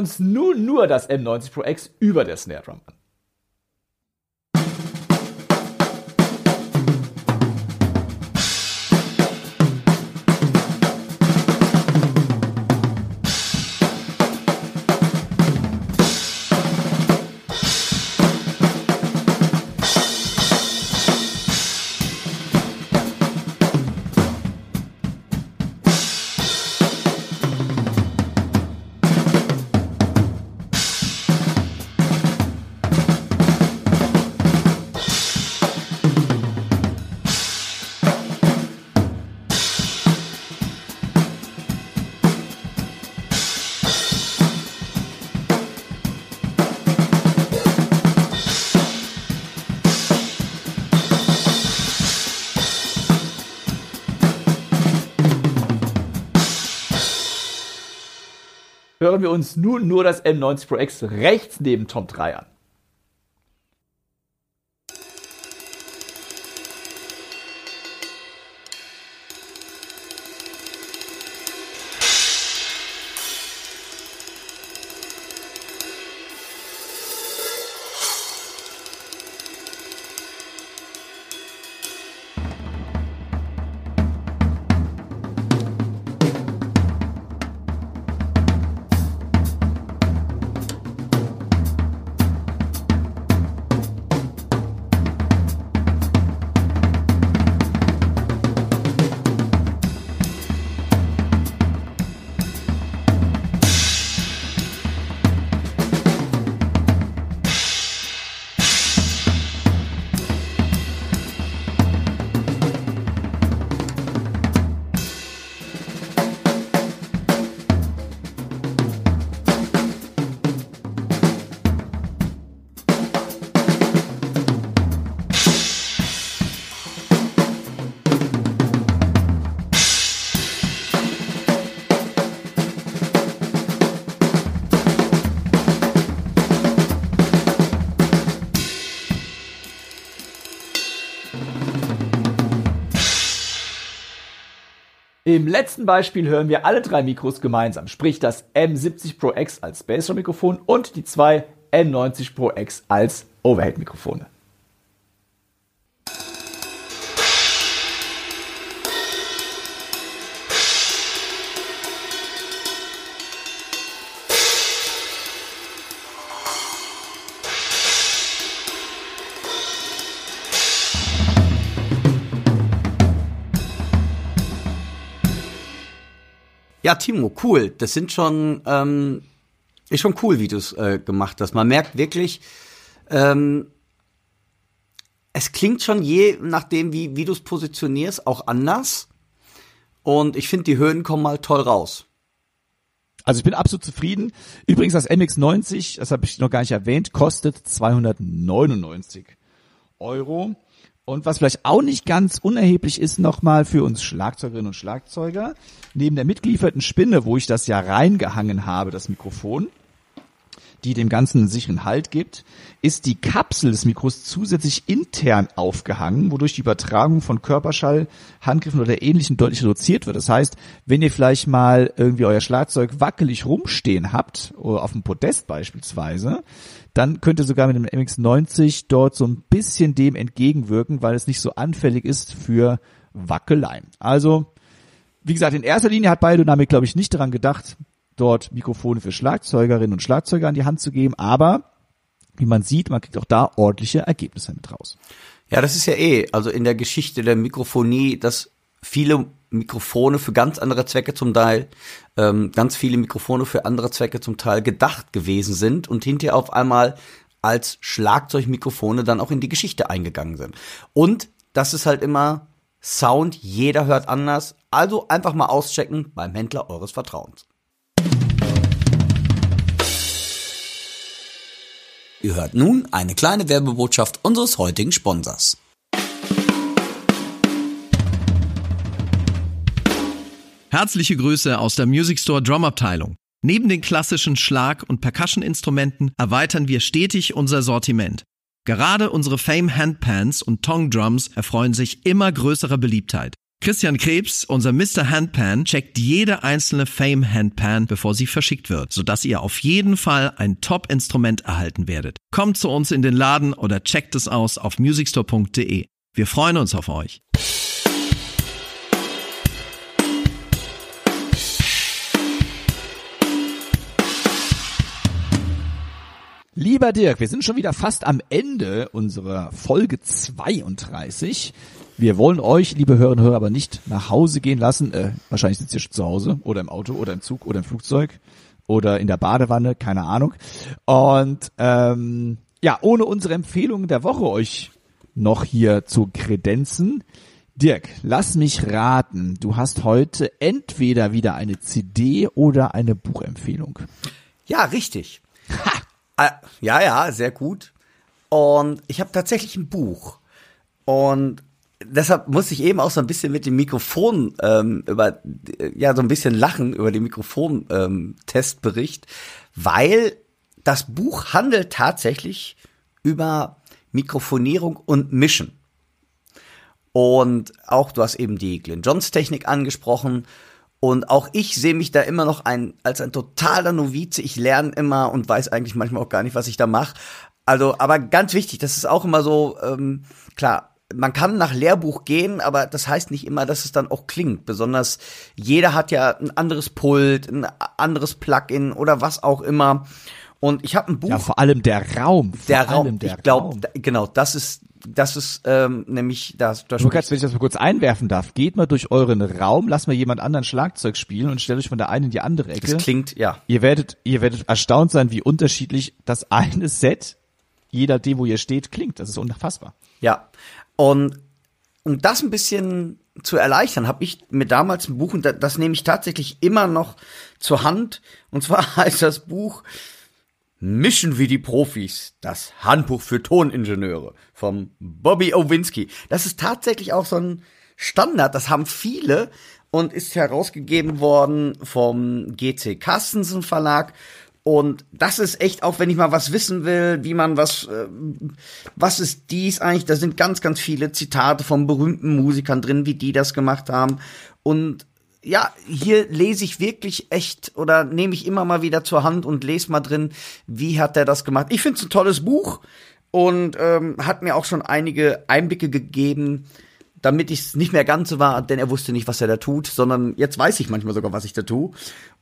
Uns nun nur das M90 Pro X über der Snare Drum an. Hören wir uns nun nur das M90 Pro X rechts neben Tom 3 an. Im letzten Beispiel hören wir alle drei Mikros gemeinsam, sprich das M70 Pro X als Bassdrum-Mikrofon und die zwei N90 Pro X als Overhead-Mikrofone. Ja, Timo, cool. Das sind schon, ähm, ist schon cool, wie du es äh, gemacht hast. Man merkt wirklich, ähm, es klingt schon je nachdem, wie, wie du es positionierst, auch anders. Und ich finde, die Höhen kommen mal toll raus. Also ich bin absolut zufrieden. Übrigens das MX90, das habe ich noch gar nicht erwähnt, kostet 299 Euro. Und was vielleicht auch nicht ganz unerheblich ist nochmal für uns Schlagzeugerinnen und Schlagzeuger, neben der mitgelieferten Spinne, wo ich das ja reingehangen habe, das Mikrofon, die dem Ganzen einen sicheren Halt gibt, ist die Kapsel des Mikros zusätzlich intern aufgehangen, wodurch die Übertragung von Körperschall, Handgriffen oder Ähnlichem deutlich reduziert wird. Das heißt, wenn ihr vielleicht mal irgendwie euer Schlagzeug wackelig rumstehen habt, auf dem Podest beispielsweise, dann könnt ihr sogar mit dem MX90 dort so ein bisschen dem entgegenwirken, weil es nicht so anfällig ist für Wackeleien. Also, wie gesagt, in erster Linie hat Biodynamic, glaube ich, nicht daran gedacht, dort Mikrofone für Schlagzeugerinnen und Schlagzeuger an die Hand zu geben, aber wie man sieht, man kriegt auch da ordentliche Ergebnisse mit raus. Ja, das ist ja eh, also in der Geschichte der Mikrofonie, dass viele Mikrofone für ganz andere Zwecke zum Teil, ähm, ganz viele Mikrofone für andere Zwecke zum Teil gedacht gewesen sind und hinterher auf einmal als Schlagzeugmikrofone dann auch in die Geschichte eingegangen sind. Und das ist halt immer Sound, jeder hört anders, also einfach mal auschecken beim Händler eures Vertrauens. Ihr hört nun eine kleine Werbebotschaft unseres heutigen Sponsors. Herzliche Grüße aus der Music Store Drum Abteilung. Neben den klassischen Schlag- und Percussion-Instrumenten erweitern wir stetig unser Sortiment. Gerade unsere Fame Handpans und Tong Drums erfreuen sich immer größerer Beliebtheit. Christian Krebs, unser Mr. Handpan, checkt jede einzelne Fame Handpan, bevor sie verschickt wird, sodass ihr auf jeden Fall ein Top-Instrument erhalten werdet. Kommt zu uns in den Laden oder checkt es aus auf musicstore.de. Wir freuen uns auf euch. Lieber Dirk, wir sind schon wieder fast am Ende unserer Folge 32. Wir wollen euch, liebe Hörerinnen und Hörer, aber nicht nach Hause gehen lassen. Äh, wahrscheinlich sitzt ihr schon zu Hause oder im Auto oder im Zug oder im Flugzeug oder in der Badewanne, keine Ahnung. Und ähm, ja, ohne unsere Empfehlungen der Woche euch noch hier zu kredenzen. Dirk, lass mich raten. Du hast heute entweder wieder eine CD oder eine Buchempfehlung. Ja, richtig. Ha! Ah, ja, ja, sehr gut. Und ich habe tatsächlich ein Buch. Und deshalb muss ich eben auch so ein bisschen mit dem Mikrofon ähm, über ja so ein bisschen lachen über den Mikrofon-Testbericht, ähm, weil das Buch handelt tatsächlich über Mikrofonierung und Mischen. Und auch du hast eben die Glenn Johns Technik angesprochen und auch ich sehe mich da immer noch ein, als ein totaler Novize. Ich lerne immer und weiß eigentlich manchmal auch gar nicht, was ich da mache. Also, aber ganz wichtig, das ist auch immer so, ähm, klar, man kann nach Lehrbuch gehen, aber das heißt nicht immer, dass es dann auch klingt. Besonders jeder hat ja ein anderes Pult, ein anderes Plugin oder was auch immer. Und ich habe ein Buch. Ja, vor allem der Raum. Vor der Raum. Der ich glaube, genau, das ist das ist ähm, nämlich das. das Lukas, wenn ich das mal kurz einwerfen darf, geht mal durch euren Raum, lasst mal jemand anderen Schlagzeug spielen und stellt euch von der einen in die andere Ecke. Das klingt, ja. Ihr werdet, ihr werdet erstaunt sein, wie unterschiedlich das eine Set, jeder dem, wo ihr steht, klingt. Das ist unfassbar. Ja. Und um das ein bisschen zu erleichtern, habe ich mir damals ein Buch, und das, das nehme ich tatsächlich immer noch zur Hand. Und zwar heißt das Buch Mischen wie die Profis, das Handbuch für Toningenieure vom Bobby Owinski. Das ist tatsächlich auch so ein Standard, das haben viele und ist herausgegeben worden vom GC Carstensen Verlag. Und das ist echt, auch wenn ich mal was wissen will, wie man was, äh, was ist dies eigentlich, da sind ganz, ganz viele Zitate von berühmten Musikern drin, wie die das gemacht haben. Und ja, hier lese ich wirklich echt oder nehme ich immer mal wieder zur Hand und lese mal drin, wie hat der das gemacht. Ich finde es ein tolles Buch und ähm, hat mir auch schon einige Einblicke gegeben, damit ich es nicht mehr ganz so war, denn er wusste nicht, was er da tut, sondern jetzt weiß ich manchmal sogar, was ich da tue.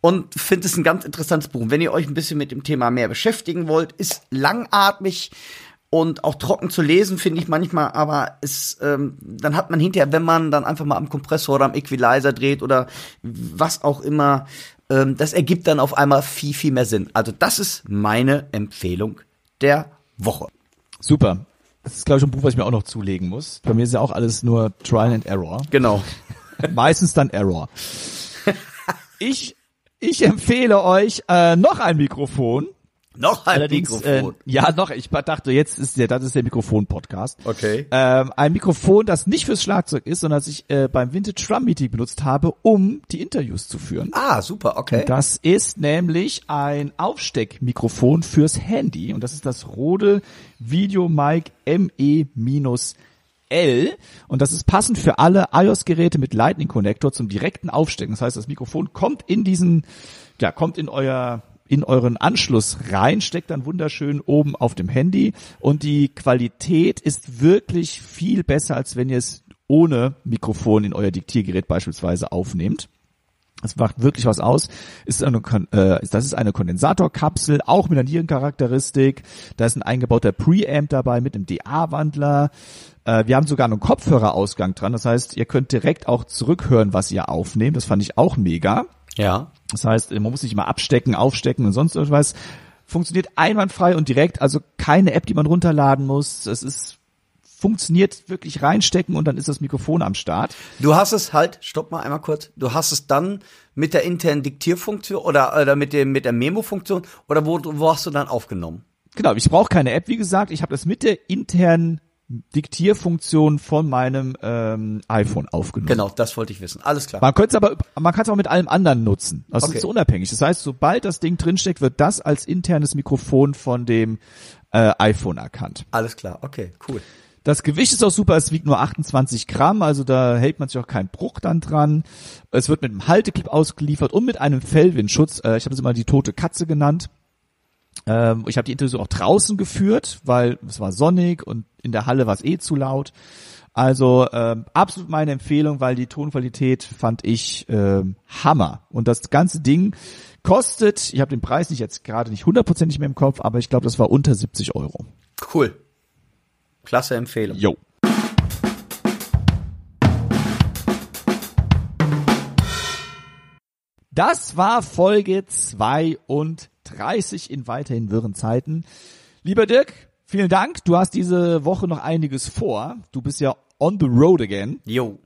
Und finde es ein ganz interessantes Buch. Wenn ihr euch ein bisschen mit dem Thema mehr beschäftigen wollt, ist langatmig und auch trocken zu lesen, finde ich manchmal, aber es, ähm, dann hat man hinterher, wenn man dann einfach mal am Kompressor oder am Equalizer dreht oder was auch immer, ähm, das ergibt dann auf einmal viel, viel mehr Sinn. Also das ist meine Empfehlung der Woche. Super. Das ist, glaube ich, ein Buch, was ich mir auch noch zulegen muss. Bei mir ist ja auch alles nur Trial and Error. Genau. Meistens dann Error. Ich, ich empfehle euch äh, noch ein Mikrofon. Noch ein Allerdings, Mikrofon. Äh, ja, noch. Ich dachte, jetzt ist der, das ist der Mikrofon-Podcast. Okay. Ähm, ein Mikrofon, das nicht fürs Schlagzeug ist, sondern das ich äh, beim Vintage Drum Meeting benutzt habe, um die Interviews zu führen. ah, super, okay. Das ist nämlich ein Aufsteckmikrofon fürs Handy und das ist das Rode VideoMic ME-L und das ist passend für alle iOS-Geräte mit Lightning Connector zum direkten Aufstecken. Das heißt, das Mikrofon kommt in diesen, ja, kommt in euer in euren Anschluss rein, steckt dann wunderschön oben auf dem Handy und die Qualität ist wirklich viel besser, als wenn ihr es ohne Mikrofon in euer Diktiergerät beispielsweise aufnehmt. Das macht wirklich was aus. Ist eine, äh, das ist eine Kondensatorkapsel, auch mit einer Nierencharakteristik. Da ist ein eingebauter Preamp dabei mit einem DA-Wandler. Äh, wir haben sogar einen Kopfhörerausgang dran. Das heißt, ihr könnt direkt auch zurückhören, was ihr aufnehmt. Das fand ich auch mega. Ja. Das heißt, man muss nicht mal abstecken, aufstecken und sonst irgendwas. Funktioniert einwandfrei und direkt, also keine App, die man runterladen muss. Es ist funktioniert wirklich reinstecken und dann ist das Mikrofon am Start. Du hast es halt, stopp mal einmal kurz, du hast es dann mit der internen Diktierfunktion oder, oder mit dem mit der Memo-Funktion oder wo, wo hast du dann aufgenommen? Genau, ich brauche keine App, wie gesagt. Ich habe das mit der internen Diktierfunktion von meinem ähm, iPhone aufgenommen. Genau, das wollte ich wissen. Alles klar. Man könnte es aber, man kann es auch mit allem anderen nutzen. Das Okay. ist unabhängig. Das heißt, sobald das Ding drinsteckt, wird das als internes Mikrofon von dem äh, iPhone erkannt. Alles klar. Okay, cool. Das Gewicht ist auch super, es wiegt nur 28 Gramm, also da hält man sich auch keinen Bruch dann dran. Es wird mit einem Halteclip ausgeliefert und mit einem Fellwindschutz. Äh, ich habe es immer die tote Katze genannt. Ähm, ich habe die Interviews auch draußen geführt, weil es war sonnig und in der Halle war es eh zu laut. Also ähm, absolut meine Empfehlung, weil die Tonqualität fand ich ähm, Hammer. Und das ganze Ding kostet, ich habe den Preis nicht jetzt gerade nicht hundertprozentig mehr im Kopf, aber ich glaube, das war unter 70 Euro. Cool. Klasse Empfehlung. Jo. Das war Folge 32 in weiterhin wirren Zeiten. Lieber Dirk, vielen Dank. Du hast diese Woche noch einiges vor. Du bist ja on the road again. Jo.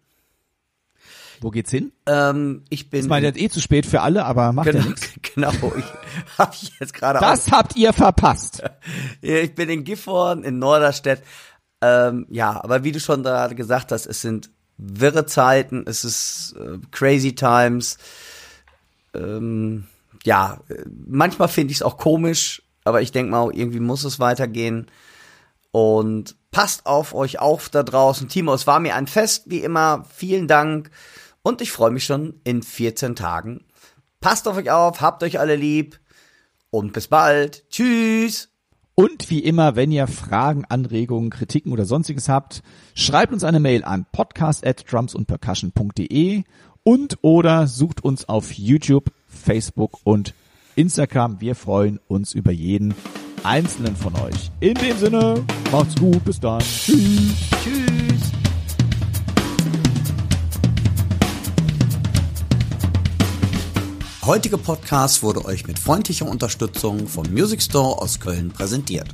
Wo geht's hin? Ähm, ich bin. Ich meine, jetzt eh zu spät für alle, aber macht ja genau, nichts. genau. Ich habe ich jetzt gerade Das habt ihr verpasst. Ja, Ich bin in Gifhorn, in Norderstedt. Ähm, ja, aber wie du schon gerade gesagt hast, es sind wirre Zeiten, es ist äh, crazy times. Ähm, ja, manchmal finde ich es auch komisch, aber ich denke mal, irgendwie muss es weitergehen. Und passt auf euch auf da draußen. Timo, es war mir ein Fest, wie immer. Vielen Dank. Und ich freue mich schon in 14 Tagen. Passt auf euch auf, habt euch alle lieb. Und bis bald. Tschüss. Und wie immer, wenn ihr Fragen, Anregungen, Kritiken oder sonstiges habt, schreibt uns eine Mail an podcast at drumsundpercussion.de und oder sucht uns auf YouTube, Facebook und Instagram. Wir freuen uns über jeden einzelnen von euch. In dem Sinne, macht's gut, bis dann. Tschüss. Tschüss. Heutige Podcast wurde euch mit freundlicher Unterstützung vom Music Store aus Köln präsentiert.